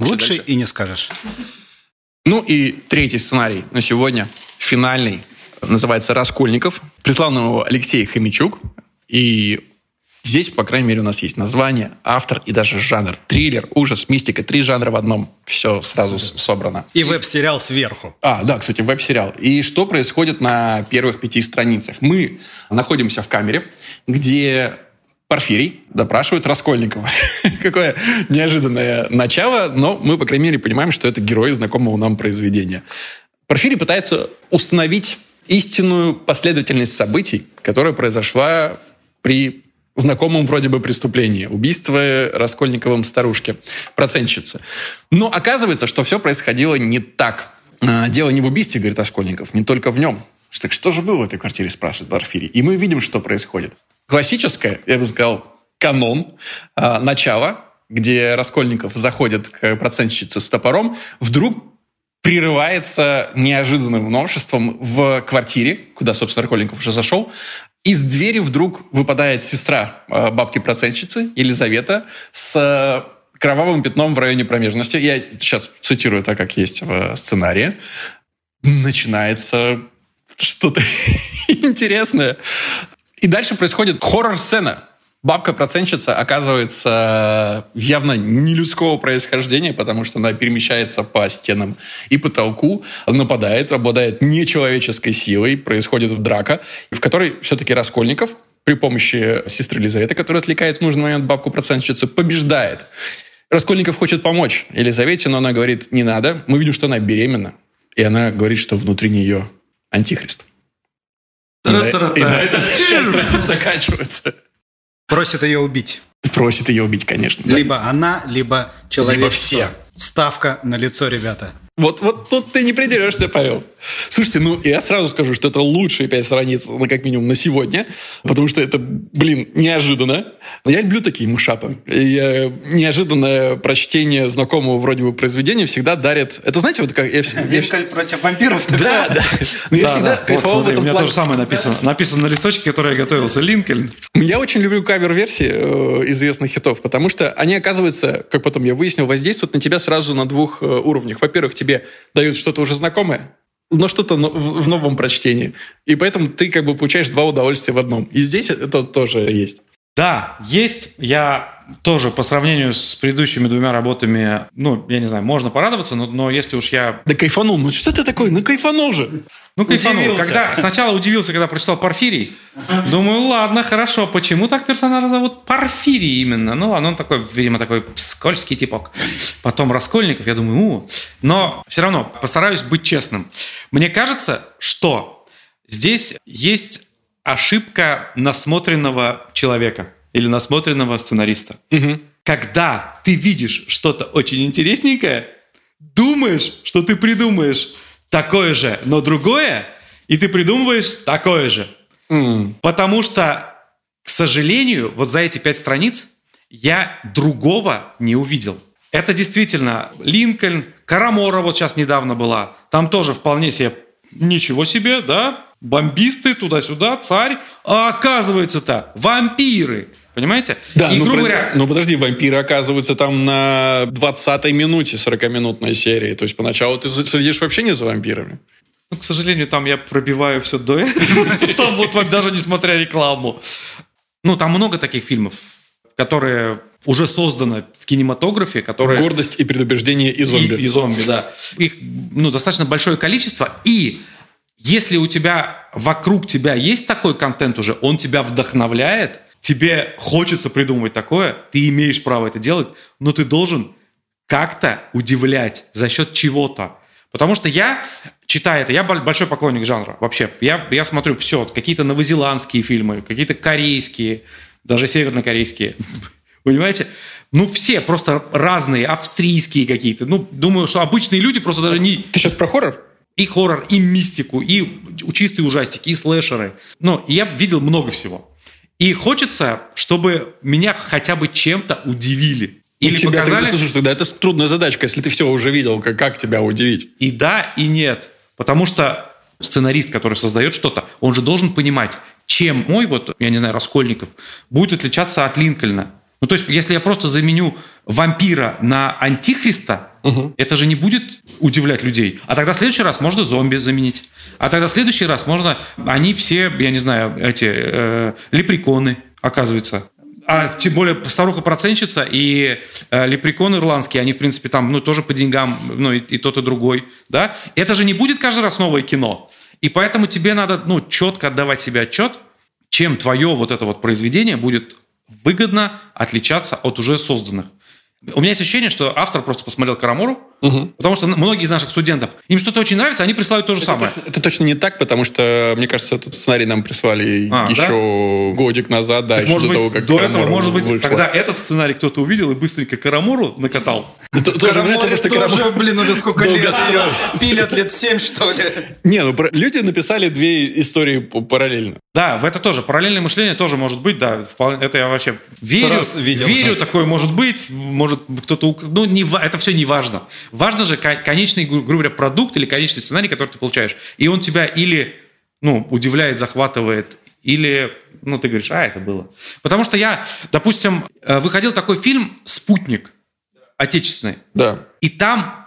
Лучше дальше. и не скажешь. Ну и третий сценарий на сегодня, финальный, называется «Раскольников». Прислал нам его Алексей Хомячук. И здесь, по крайней мере, у нас есть название, автор и даже жанр. Триллер, ужас, мистика. Три жанра в одном. Все сразу собрано. И веб-сериал сверху. А, да, кстати, веб-сериал. И что происходит на первых пяти страницах? Мы находимся в камере, где Порфирий допрашивает Раскольникова. [laughs] Какое неожиданное начало, но мы, по крайней мере, понимаем, что это герой знакомого нам произведения. Порфирий пытается установить истинную последовательность событий, которая произошла при знакомом вроде бы преступлении. Убийство Раскольниковым старушки, процентщицы. Но оказывается, что все происходило не так. А, дело не в убийстве, говорит Раскольников, не только в нем. Так что же было в этой квартире, спрашивает Порфирий. И мы видим, что происходит классическое, я бы сказал, канон, э, начало, где Раскольников заходит к процентщице с топором, вдруг прерывается неожиданным новшеством в квартире, куда, собственно, Раскольников уже зашел. Из двери вдруг выпадает сестра э, бабки-процентщицы, Елизавета, с кровавым пятном в районе промежности. Я сейчас цитирую так, как есть в сценарии. Начинается что-то [laughs] интересное. И дальше происходит хоррор-сцена. Бабка-процентщица оказывается явно не людского происхождения, потому что она перемещается по стенам и потолку, нападает, обладает нечеловеческой силой, происходит драка, в которой все-таки Раскольников при помощи сестры Елизаветы, которая отвлекает в нужный момент бабку-процентщицу, побеждает. Раскольников хочет помочь Елизавете, но она говорит, не надо. Мы видим, что она беременна. И она говорит, что внутри нее антихрист. И на этом страница заканчивается. Просит ее убить. Просит ее убить, конечно. Либо она, либо человек. Либо все. Ставка на лицо, ребята. Вот, вот тут ты не придерешься, Павел. Слушайте, ну я сразу скажу, что это лучшие пять страниц, ну, как минимум, на сегодня, потому что это, блин, неожиданно. Но я люблю такие мушапы. И э, неожиданное прочтение знакомого вроде бы произведения всегда дарит... Это знаете, вот как... Я, я... против вампиров? Да, да. Но я всегда кайфовал в этом У меня тоже самое написано. Написано на листочке, который я готовился. Линкольн. Я очень люблю кавер-версии э, известных хитов, потому что они, оказывается, как потом я выяснил, воздействуют на тебя сразу на двух э, уровнях. Во-первых, тебе дают что-то уже знакомое, но что-то в новом прочтении. И поэтому ты как бы получаешь два удовольствия в одном. И здесь это тоже есть. Да, есть. Я тоже по сравнению с предыдущими двумя работами, ну, я не знаю, можно порадоваться, но, но если уж я... Да кайфанул. Ну что ты такой? Ну кайфанул же. Ну кайфанул. Удивился. Когда, сначала удивился, когда прочитал Порфирий. Думаю, ладно, хорошо. Почему так персонажа зовут Порфирий именно? Ну, он такой, видимо, такой скользкий типок. Потом Раскольников. Я думаю, у. Но все равно постараюсь быть честным. Мне кажется, что здесь есть ошибка насмотренного человека или насмотренного сценариста. Угу. Когда ты видишь что-то очень интересненькое, думаешь, что ты придумаешь такое же, но другое, и ты придумываешь такое же. Mm. Потому что, к сожалению, вот за эти пять страниц я другого не увидел. Это действительно Линкольн, Карамора вот сейчас недавно была. Там тоже вполне себе ничего себе, да? Бомбисты туда-сюда, царь, а оказывается-то вампиры. Понимаете? Да, и, ну, грубо говоря... ну подожди, вампиры оказываются там на 20-й минуте 40-минутной серии. То есть поначалу ты следишь вообще не за вампирами. Ну, к сожалению, там я пробиваю все до этого, [laughs] что там вот даже несмотря рекламу. Ну, там много таких фильмов, которые уже создано в кинематографе, которое... Гордость и предубеждение и зомби. И, и зомби, да. Их ну, достаточно большое количество. И если у тебя вокруг тебя есть такой контент уже, он тебя вдохновляет, тебе хочется придумывать такое, ты имеешь право это делать, но ты должен как-то удивлять за счет чего-то. Потому что я, читая это, я большой поклонник жанра вообще. Я, я смотрю все, какие-то новозеландские фильмы, какие-то корейские, даже севернокорейские. [laughs] Понимаете? Ну, все просто разные, австрийские какие-то. Ну, думаю, что обычные люди просто даже не... Ты сейчас про хоррор? И хоррор, и мистику, и чистые ужастики, и слэшеры. Ну, я видел много всего. И хочется, чтобы меня хотя бы чем-то удивили. Или ну, тебя показали... Тогда, слушай, тогда это трудная задачка, если ты все уже видел, как, как тебя удивить. И да, и нет. Потому что сценарист, который создает что-то, он же должен понимать, чем мой, вот, я не знаю, Раскольников, будет отличаться от Линкольна. Ну, то есть, если я просто заменю вампира на антихриста, угу. это же не будет удивлять людей. А тогда в следующий раз можно зомби заменить. А тогда в следующий раз можно... Они все, я не знаю, эти э, лепреконы, оказывается. А тем более старуха-проценщица и э, лепрекон ирландский, они, в принципе, там, ну, тоже по деньгам, ну, и, и тот, и другой, да? Это же не будет каждый раз новое кино. И поэтому тебе надо, ну, четко отдавать себе отчет, чем твое вот это вот произведение будет выгодно отличаться от уже созданных. У меня есть ощущение, что автор просто посмотрел Карамуру, Угу. Потому что многие из наших студентов, им что-то очень нравится, они присылают то же это самое. Точно, это точно не так, потому что, мне кажется, этот сценарий нам прислали а, еще да? годик назад, да, так еще может до быть, того, как До Карамура этого, может быть, вышла. тогда этот сценарий кто-то увидел и быстренько Карамуру накатал. Тоже, потому что тоже, блин, уже сколько лет пилят, лет 7, что ли. Не, ну люди написали две истории параллельно. Да, в это тоже. Параллельное мышление тоже может быть, да. Это я вообще верю. Верю, такое может быть. Может кто-то... Ну, это все не важно. Важно же конечный, грубо говоря, продукт или конечный сценарий, который ты получаешь. И он тебя или ну, удивляет, захватывает, или ну, ты говоришь, а, это было. Потому что я, допустим, э, выходил такой фильм «Спутник» отечественный. Да. И там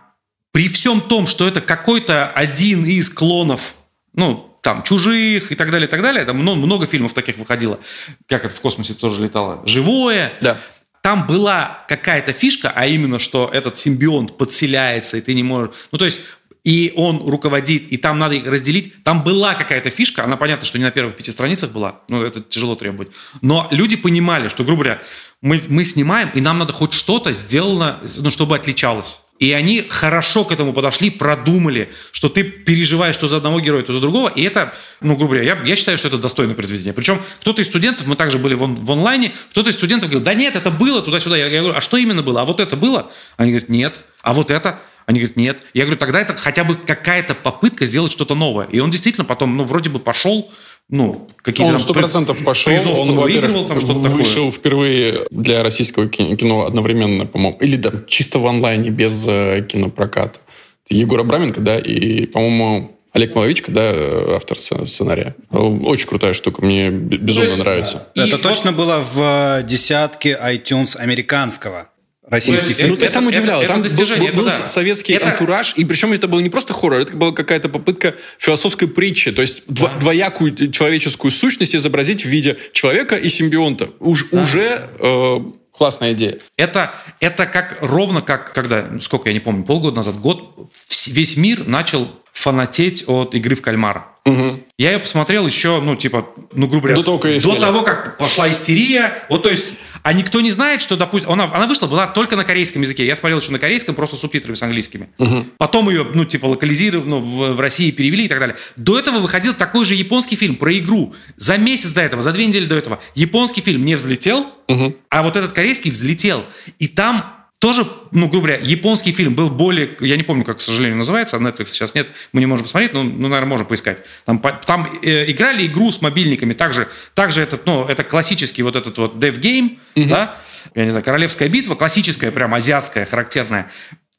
при всем том, что это какой-то один из клонов, ну, там, «Чужих» и так далее, и так далее, там много, много фильмов таких выходило, как это в космосе тоже летало, «Живое», да там была какая-то фишка, а именно, что этот симбионт подселяется, и ты не можешь... Ну, то есть, и он руководит, и там надо их разделить. Там была какая-то фишка, она понятно, что не на первых пяти страницах была, ну, это тяжело требовать. Но люди понимали, что, грубо говоря, мы, мы снимаем, и нам надо хоть что-то сделано, ну, чтобы отличалось. И они хорошо к этому подошли, продумали, что ты переживаешь то за одного героя, то за другого. И это, ну, грубо говоря, я, я считаю, что это достойное произведение. Причем кто-то из студентов, мы также были в, он, в онлайне, кто-то из студентов говорил, да нет, это было туда-сюда. Я, я говорю, а что именно было? А вот это было? Они говорят, нет. А вот это? Они говорят, нет. Я говорю, тогда это хотя бы какая-то попытка сделать что-то новое. И он действительно потом, ну, вроде бы пошел, ну, какие-то... Он сто процентов пошел, он, выигрывал, там что-то вышел такое. впервые для российского кино одновременно, по-моему, или да, чисто в онлайне, без э, кинопроката. Егор Абраменко, да, и, по-моему, Олег Маловичко, да, автор сценария. Очень крутая штука, мне безумно есть, нравится. Это и точно вот... было в десятке iTunes американского российский фильм. Ну, это, там удивляло. Это, там достижение, был, был да. советский это... антураж, и причем это было не просто хоррор, это была какая-то попытка философской притчи, то есть да. двоякую человеческую сущность изобразить в виде человека и симбионта. Уж, да. Уже э, классная идея. Это, это как ровно как, когда, сколько я не помню, полгода назад, год, весь мир начал фанатеть от игры в кальмара. Угу. Я ее посмотрел еще, ну, типа, ну, грубо говоря, до того, до того, как пошла истерия. Вот, то есть, а никто не знает, что, допустим, она, она вышла, была только на корейском языке. Я смотрел еще на корейском, просто с субтитрами с английскими. Угу. Потом ее, ну, типа, локализировали, ну, в, в России перевели и так далее. До этого выходил такой же японский фильм про игру. За месяц до этого, за две недели до этого. Японский фильм не взлетел, угу. а вот этот корейский взлетел. И там тоже, ну, грубо говоря, японский фильм был более... Я не помню, как, к сожалению, называется, Netflix сейчас нет, мы не можем посмотреть, но, ну, наверное, можем поискать. Там, там э, играли игру с мобильниками, также, также этот, ну, это классический вот этот вот Dev Game, угу. да, я не знаю, Королевская битва, классическая, прям азиатская, характерная.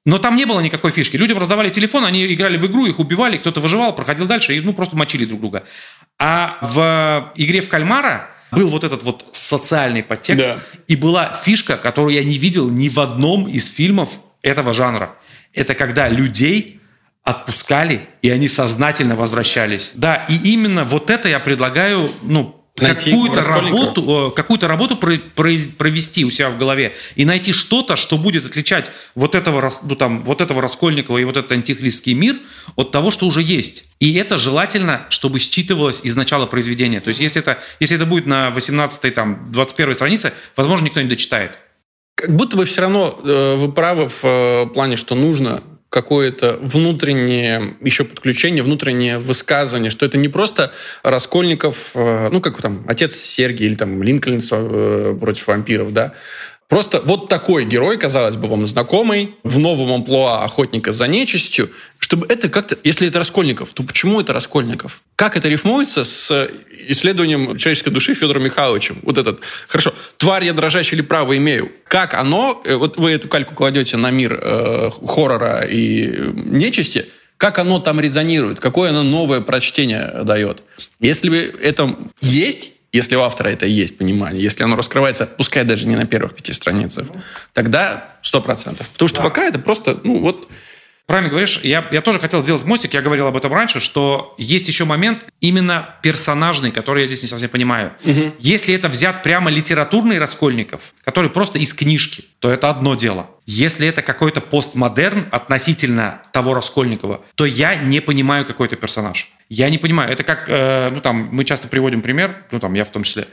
Но там не было никакой фишки. Людям раздавали телефон, они играли в игру, их убивали, кто-то выживал, проходил дальше и ну, просто мочили друг друга. А в игре в кальмара был вот этот вот социальный подтекст, да. и была фишка, которую я не видел ни в одном из фильмов этого жанра. Это когда людей отпускали, и они сознательно возвращались. Да, и именно вот это я предлагаю, ну, какую-то работу, э, какую-то работу провести у себя в голове и найти что-то, что будет отличать вот этого, ну, там, вот этого Раскольникова и вот этот антихристский мир от того, что уже есть. И это желательно, чтобы считывалось из начала произведения. То есть если это, если это будет на 18 там, 21 странице, возможно, никто не дочитает. Как будто бы все равно э, вы правы в э, плане, что нужно какое-то внутреннее еще подключение, внутреннее высказывание, что это не просто Раскольников, э, ну, как там, отец Сергий или там Линкольн э, против вампиров, да, Просто вот такой герой, казалось бы, вам знакомый, в новом амплуа охотника за нечистью, чтобы это как-то... Если это Раскольников, то почему это Раскольников? Как это рифмуется с исследованием человеческой души Федором Михайловичем? Вот этот, хорошо, тварь я дрожащая или право имею. Как оно, э, вот вы эту кальку кладете на мир э, хоррора и нечисти, как оно там резонирует, какое оно новое прочтение дает. Если это есть, если у автора это есть понимание, если оно раскрывается, пускай даже не на первых пяти страницах, тогда сто процентов. Потому что да. пока это просто, ну вот... Правильно говоришь. Я, я тоже хотел сделать мостик, я говорил об этом раньше, что есть еще момент именно персонажный, который я здесь не совсем понимаю. Угу. Если это взят прямо литературный Раскольников, который просто из книжки, то это одно дело. Если это какой-то постмодерн относительно того Раскольникова, то я не понимаю какой-то персонаж. Я не понимаю. Это как, э, ну там, мы часто приводим пример, ну там, я в том числе,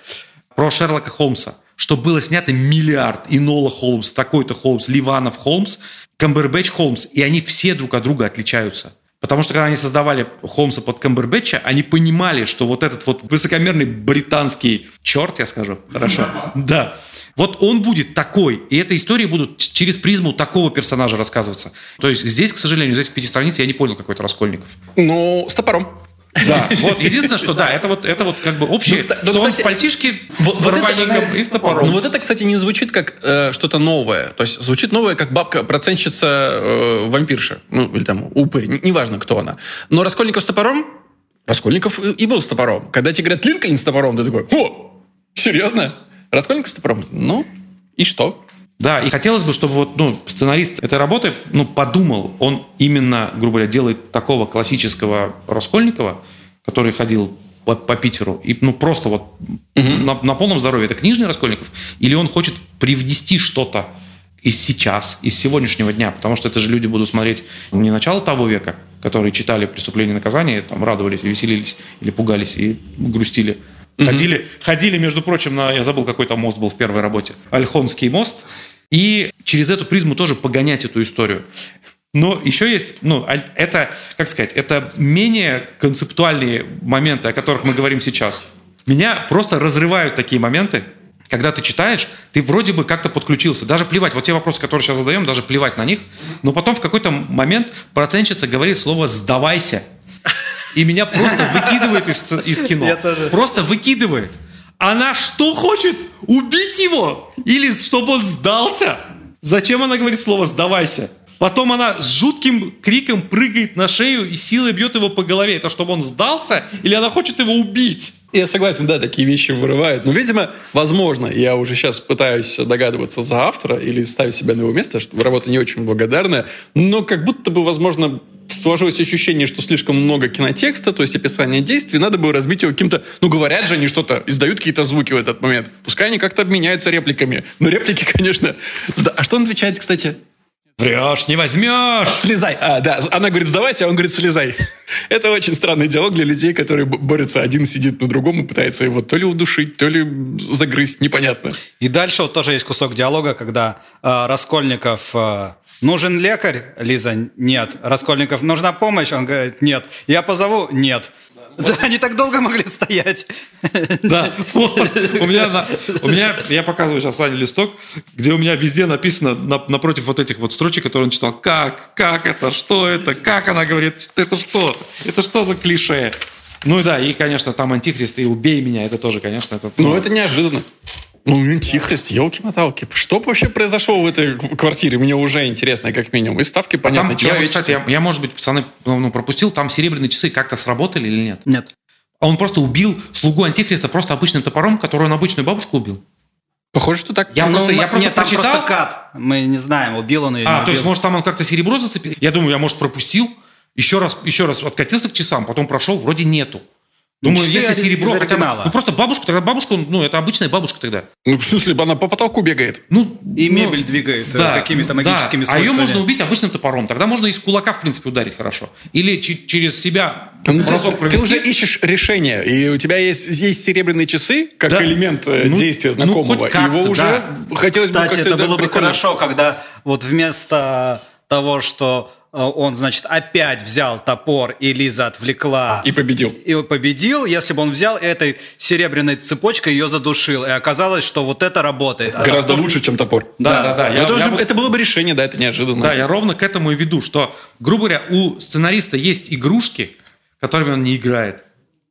про Шерлока Холмса, что было снято миллиард, Инола Холмс, такой-то Холмс, Ливанов Холмс, Камбербэтч Холмс, и они все друг от друга отличаются. Потому что когда они создавали Холмса под Камбербэтча, они понимали, что вот этот вот высокомерный британский черт, я скажу, хорошо, [laughs] да, вот он будет такой, и эта история будут через призму такого персонажа рассказываться. То есть здесь, к сожалению, из этих пяти страниц я не понял какой-то Раскольников. Ну, с топором. Да, [laughs] вот единственное, что да, это вот это вот как бы общее, ну, кстати, что ну, он в пальтишке, вот, вот это, и в топором. Ну вот это, кстати, не звучит как э, что-то новое, то есть звучит новое, как бабка процентщица э, вампирша, ну или там упырь, неважно, кто она. Но Раскольников с топором, Раскольников и был с топором. Когда тебе говорят Линкольн с топором, ты такой, о, серьезно? Раскольников с топором? Ну, и что? Да, и хотелось бы, чтобы вот, ну, сценарист этой работы ну, подумал, он именно, грубо говоря, делает такого классического Раскольникова, который ходил по, по Питеру, и ну просто вот угу. на, на полном здоровье. Это книжный Раскольников, или он хочет привнести что-то из сейчас, из сегодняшнего дня, потому что это же люди будут смотреть не начало того века, которые читали «Преступление и наказание», там радовались, веселились или пугались и грустили, Ходили, ходили, между прочим, на, я забыл, какой там мост был в первой работе, Альхонский мост, и через эту призму тоже погонять эту историю. Но еще есть, ну, а, это, как сказать, это менее концептуальные моменты, о которых мы говорим сейчас. Меня просто разрывают такие моменты, когда ты читаешь, ты вроде бы как-то подключился. Даже плевать, вот те вопросы, которые сейчас задаем, даже плевать на них. Но потом в какой-то момент процентщица говорит слово «сдавайся». И меня просто выкидывает из, из кино. Просто выкидывает. Она что хочет? Убить его? Или чтобы он сдался? Зачем она говорит слово «сдавайся»? Потом она с жутким криком прыгает на шею и силой бьет его по голове. Это чтобы он сдался? Или она хочет его убить? Я согласен, да, такие вещи вырывают. Но, видимо, возможно, я уже сейчас пытаюсь догадываться за автора или ставить себя на его место, что работа не очень благодарная, но как будто бы, возможно, сложилось ощущение, что слишком много кинотекста, то есть описания действий, надо было разбить его каким-то... Ну, говорят же они что-то, издают какие-то звуки в этот момент. Пускай они как-то обменяются репликами. Но реплики, [laughs] конечно... А что он отвечает, кстати? Врешь, не возьмешь. Слезай. А, да, она говорит, сдавайся, а он говорит, слезай. [laughs] Это очень странный диалог для людей, которые борются. Один сидит на другом и пытается его то ли удушить, то ли загрызть, непонятно. И дальше вот тоже есть кусок диалога, когда э, Раскольников э, Нужен лекарь? Лиза, нет. Раскольников, нужна помощь? Он говорит, нет. Я позову? Нет. Да, они так долго могли стоять. Да, вот. У меня, у меня, я показываю сейчас Сане листок, где у меня везде написано на, напротив вот этих вот строчек, которые он читал, как, как это, что это, как она говорит, это что, это что за клише. Ну да, и, конечно, там антихрист и убей меня, это тоже, конечно, это... Ну, это неожиданно. Ну, антихрист, елки-моталки. Что вообще произошло в этой квартире? Мне уже интересно, как минимум. И ставки, понятно, а там, я, кстати, я, я, может быть, пацаны, ну, пропустил, там серебряные часы как-то сработали или нет? Нет. А он просто убил слугу антихриста просто обычным топором, который он обычную бабушку убил? Похоже, что так. Я ну, просто, я просто нет, прочитал. там просто кат. Мы не знаем, убил он или а, А, то есть, может, там он как-то серебро зацепил? Я думаю, я, может, пропустил. Еще раз, еще раз откатился к часам, потом прошел, вроде нету. Думаю, Часы если серебро хотя бы... Ну, просто бабушка, тогда бабушка, ну, это обычная бабушка тогда. Ну, в смысле, она по потолку бегает. Ну, И ну, мебель двигает э, какими-то магическими да. А ее свойствами. можно убить обычным топором. Тогда можно из кулака, в принципе, ударить хорошо. Или че- через себя Ну, ты, разок ты провести. уже ищешь решение, и у тебя есть, есть серебряные часы, как Да. элемент э, Ну, действия ну, знакомого. как-то, его уже да. хотелось бы Кстати, как-то это да, было бы прикольно. хорошо, когда вот вместо того, что он, значит, опять взял топор, и Лиза отвлекла. И победил. И победил, если бы он взял этой серебряной цепочкой, ее задушил. И оказалось, что вот это работает. А Гораздо топор- лучше, чем топор. Да, да, да. Я- это, я уже- вот- это было бы решение, да, это неожиданно. Да, я ровно к этому и веду, что, грубо говоря, у сценариста есть игрушки, которыми он не играет.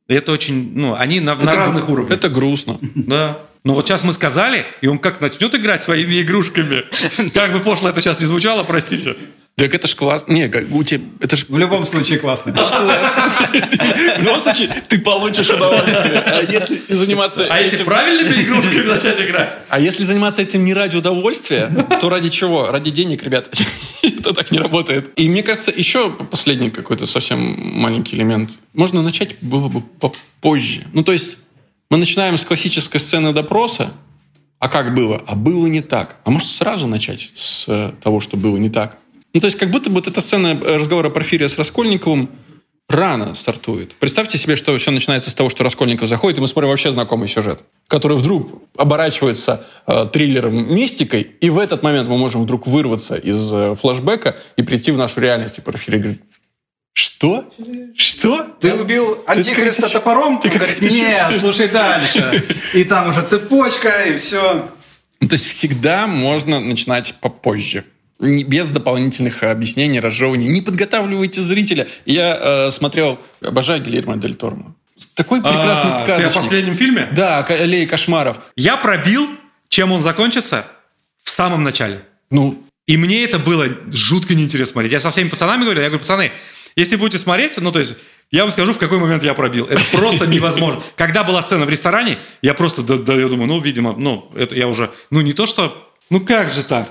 И это очень, ну, они на, на Это разных гру- уровнях. Это грустно. Да. Ну вот сейчас мы сказали, и он как начнет играть своими игрушками. [laughs] Как бы пошло это сейчас не звучало, простите. Так это ж классно. Не, как- у тебя, это ж В любом случае классно. В любом случае, ты получишь удовольствие. А если заниматься А если правильными игрушками начать играть? А если заниматься этим не ради удовольствия, то ради чего? Ради денег, ребят. [laughs] Это так не работает. И мне кажется, еще последний какой-то совсем маленький элемент. Можно начать было бы попозже. Ну, то есть, мы начинаем с классической сцены допроса. А как было? А было не так. А может, сразу начать с того, что было не так? Ну, то есть, как будто бы вот эта сцена э, разговора Порфирия с Раскольниковым рано стартует. Представьте себе, что все начинается с того, что Раскольников заходит, и мы смотрим вообще знакомый сюжет, который вдруг оборачивается э, триллером мистикой, и в этот момент мы можем вдруг вырваться из э, флэшбэка и прийти в нашу реальность. И Порфирий говорит, что? Что? Ты убил антихриста как-то- топором? ты говорит, нет, слушай дальше. И там уже цепочка, и все. Ну, то есть всегда можно начинать попозже. Без дополнительных объяснений, разжевываний. Не подготавливайте зрителя. Я э, смотрел, обожаю Гильермо Дель Тормо. Такой прекрасный А, Ты о сказочник. последнем фильме? Да, «К- «Аллея кошмаров». Я пробил, чем он закончится, в самом начале. Ну, И мне это было жутко неинтересно смотреть. Я со всеми пацанами говорю, я говорю, пацаны, если будете смотреть, ну, то есть, я вам скажу, в какой момент я пробил. Это просто невозможно. Когда была сцена в ресторане, я просто, да, да, я думаю, ну, видимо, ну, это я уже, ну, не то, что, ну, как же так?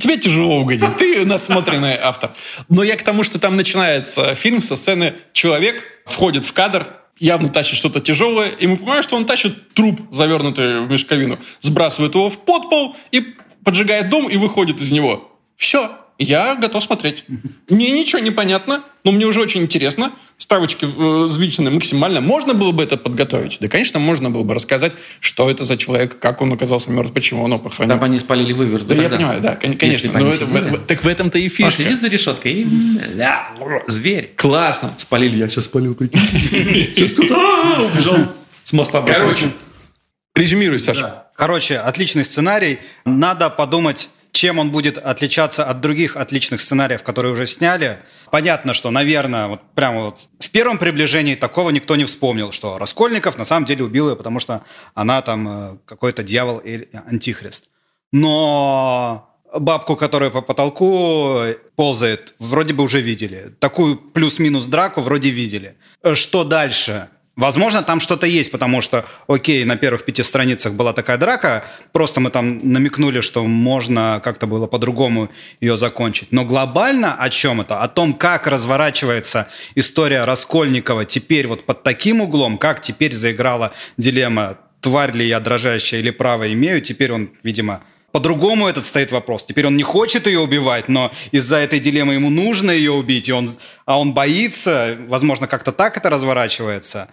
Тебе тяжело угодить. Ты насмотренный автор. Но я к тому, что там начинается фильм со сцены «Человек входит в кадр, явно тащит что-то тяжелое, и мы понимаем, что он тащит труп, завернутый в мешковину, сбрасывает его в подпол и поджигает дом и выходит из него. Все. Я готов смотреть. Мне ничего не понятно, но мне уже очень интересно. Ставочки э, взвинчены максимально. Можно было бы это подготовить? Да, конечно, можно было бы рассказать, что это за человек, как он оказался мертв, почему он его похоронил. Там они спалили выверт. Да, я понимаю, да, кон- конечно. Но это, в- в- так в этом-то и Он фишка. сидит за решеткой и... ля, Зверь. Классно. Спалили, я сейчас спалил, прикинь. [laughs] Сейчас тут а, убежал с моста. Короче, резюмируй, Саша. Короче, отличный сценарий. Надо подумать, чем он будет отличаться от других отличных сценариев, которые уже сняли. Понятно, что, наверное, вот прямо вот в первом приближении такого никто не вспомнил, что Раскольников на самом деле убил ее, потому что она там э, какой-то дьявол или антихрист. Но бабку, которая по потолку ползает, вроде бы уже видели. Такую плюс-минус драку вроде видели. Что дальше? Возможно, там что-то есть, потому что, окей, на первых пяти страницах была такая драка, просто мы там намекнули, что можно как-то было по-другому ее закончить. Но глобально о чем это? О том, как разворачивается история Раскольникова теперь вот под таким углом, как теперь заиграла дилемма «тварь ли я дрожащая или право имею?», теперь он, видимо, по-другому этот стоит вопрос. Теперь он не хочет ее убивать, но из-за этой дилеммы ему нужно ее убить, и он, а он боится. Возможно, как-то так это разворачивается.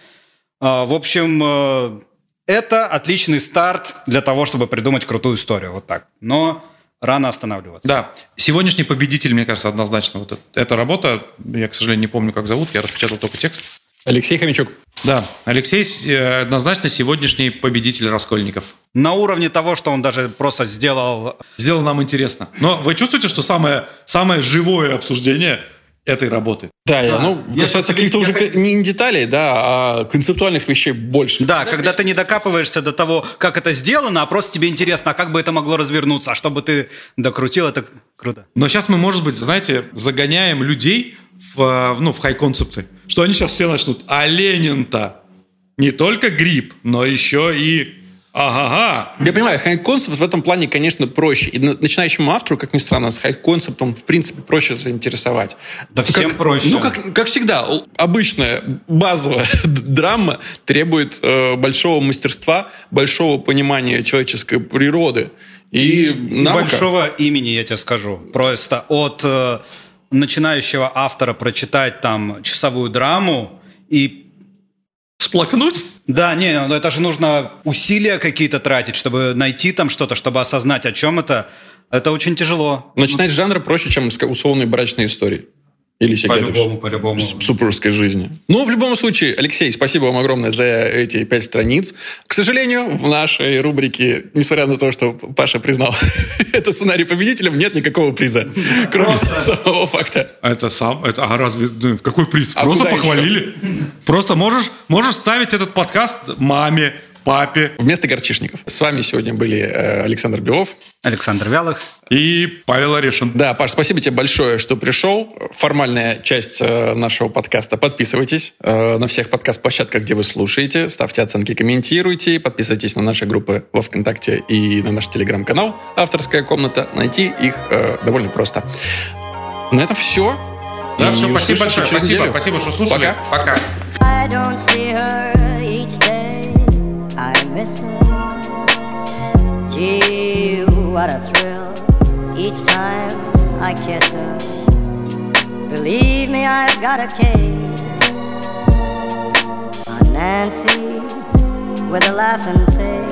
А, В общем, э, это отличный старт для того, чтобы придумать крутую историю. Вот так. Но рано останавливаться. Да, сегодняшний победитель, мне кажется, однозначно вот это- эта работа. Я, к сожалению, не помню, как зовут. Я распечатал только текст. Алексей Хомячук. Да, Алексей э, однозначно сегодняшний победитель Раскольников. На уровне того, что он даже просто сделал... Сделал нам интересно. Но вы чувствуете, что самое, самое живое обсуждение этой работы? Да, я, ну, Я касается каких-то уже хот- не деталей, да, а концептуальных вещей больше. Да, когда ты не докапываешься до того, как это сделано, а просто тебе интересно, а как бы это могло развернуться, а чтобы ты докрутил, это круто. Но сейчас мы, может быть, знаете, загоняем людей в, э, ну, в хай-концепты. Что они сейчас все начнут, а Ленин-то не только гриб, но еще и Ага. Я понимаю, хайп-концепт в этом плане, конечно, проще. И начинающему автору, как ни странно, с хайп-концептом, в принципе, проще заинтересовать. Да всем как, проще. Ну, как, как всегда, обычная базовая [laughs] драма требует э, большого мастерства, большого понимания человеческой природы. И, и, и большого имени, я тебе скажу. Просто от э, начинающего автора прочитать там часовую драму и Сплакнуть? Да, не, ну это же нужно усилия какие-то тратить, чтобы найти там что-то, чтобы осознать, о чем это. Это очень тяжело. Начинать с жанра проще, чем с условной брачной истории. Или секреты по-любому, по-любому. супружеской жизни. Ну, в любом случае, Алексей, спасибо вам огромное за эти пять страниц. К сожалению, в нашей рубрике, несмотря на то, что Паша признал [laughs] это сценарий победителем, нет никакого приза, кроме самого факта. Это сам, это, а разве, ну, какой приз? А Просто похвалили. Просто можешь, можешь ставить этот подкаст маме, папе. Вместо горчишников. С вами сегодня были э, Александр Белов. Александр Вялых. И Павел Орешин. Да, Паш, спасибо тебе большое, что пришел. Формальная часть э, нашего подкаста. Подписывайтесь э, на всех подкаст-площадках, где вы слушаете. Ставьте оценки, комментируйте. Подписывайтесь на наши группы во ВКонтакте и на наш телеграм-канал «Авторская комната». Найти их довольно просто. На этом все. Да, и все, спасибо большое. Спасибо, неделю. спасибо, что слушали. Пока. Пока. Gee, what a thrill each time I kiss her. Believe me, I've got a case on Nancy with a laughing face.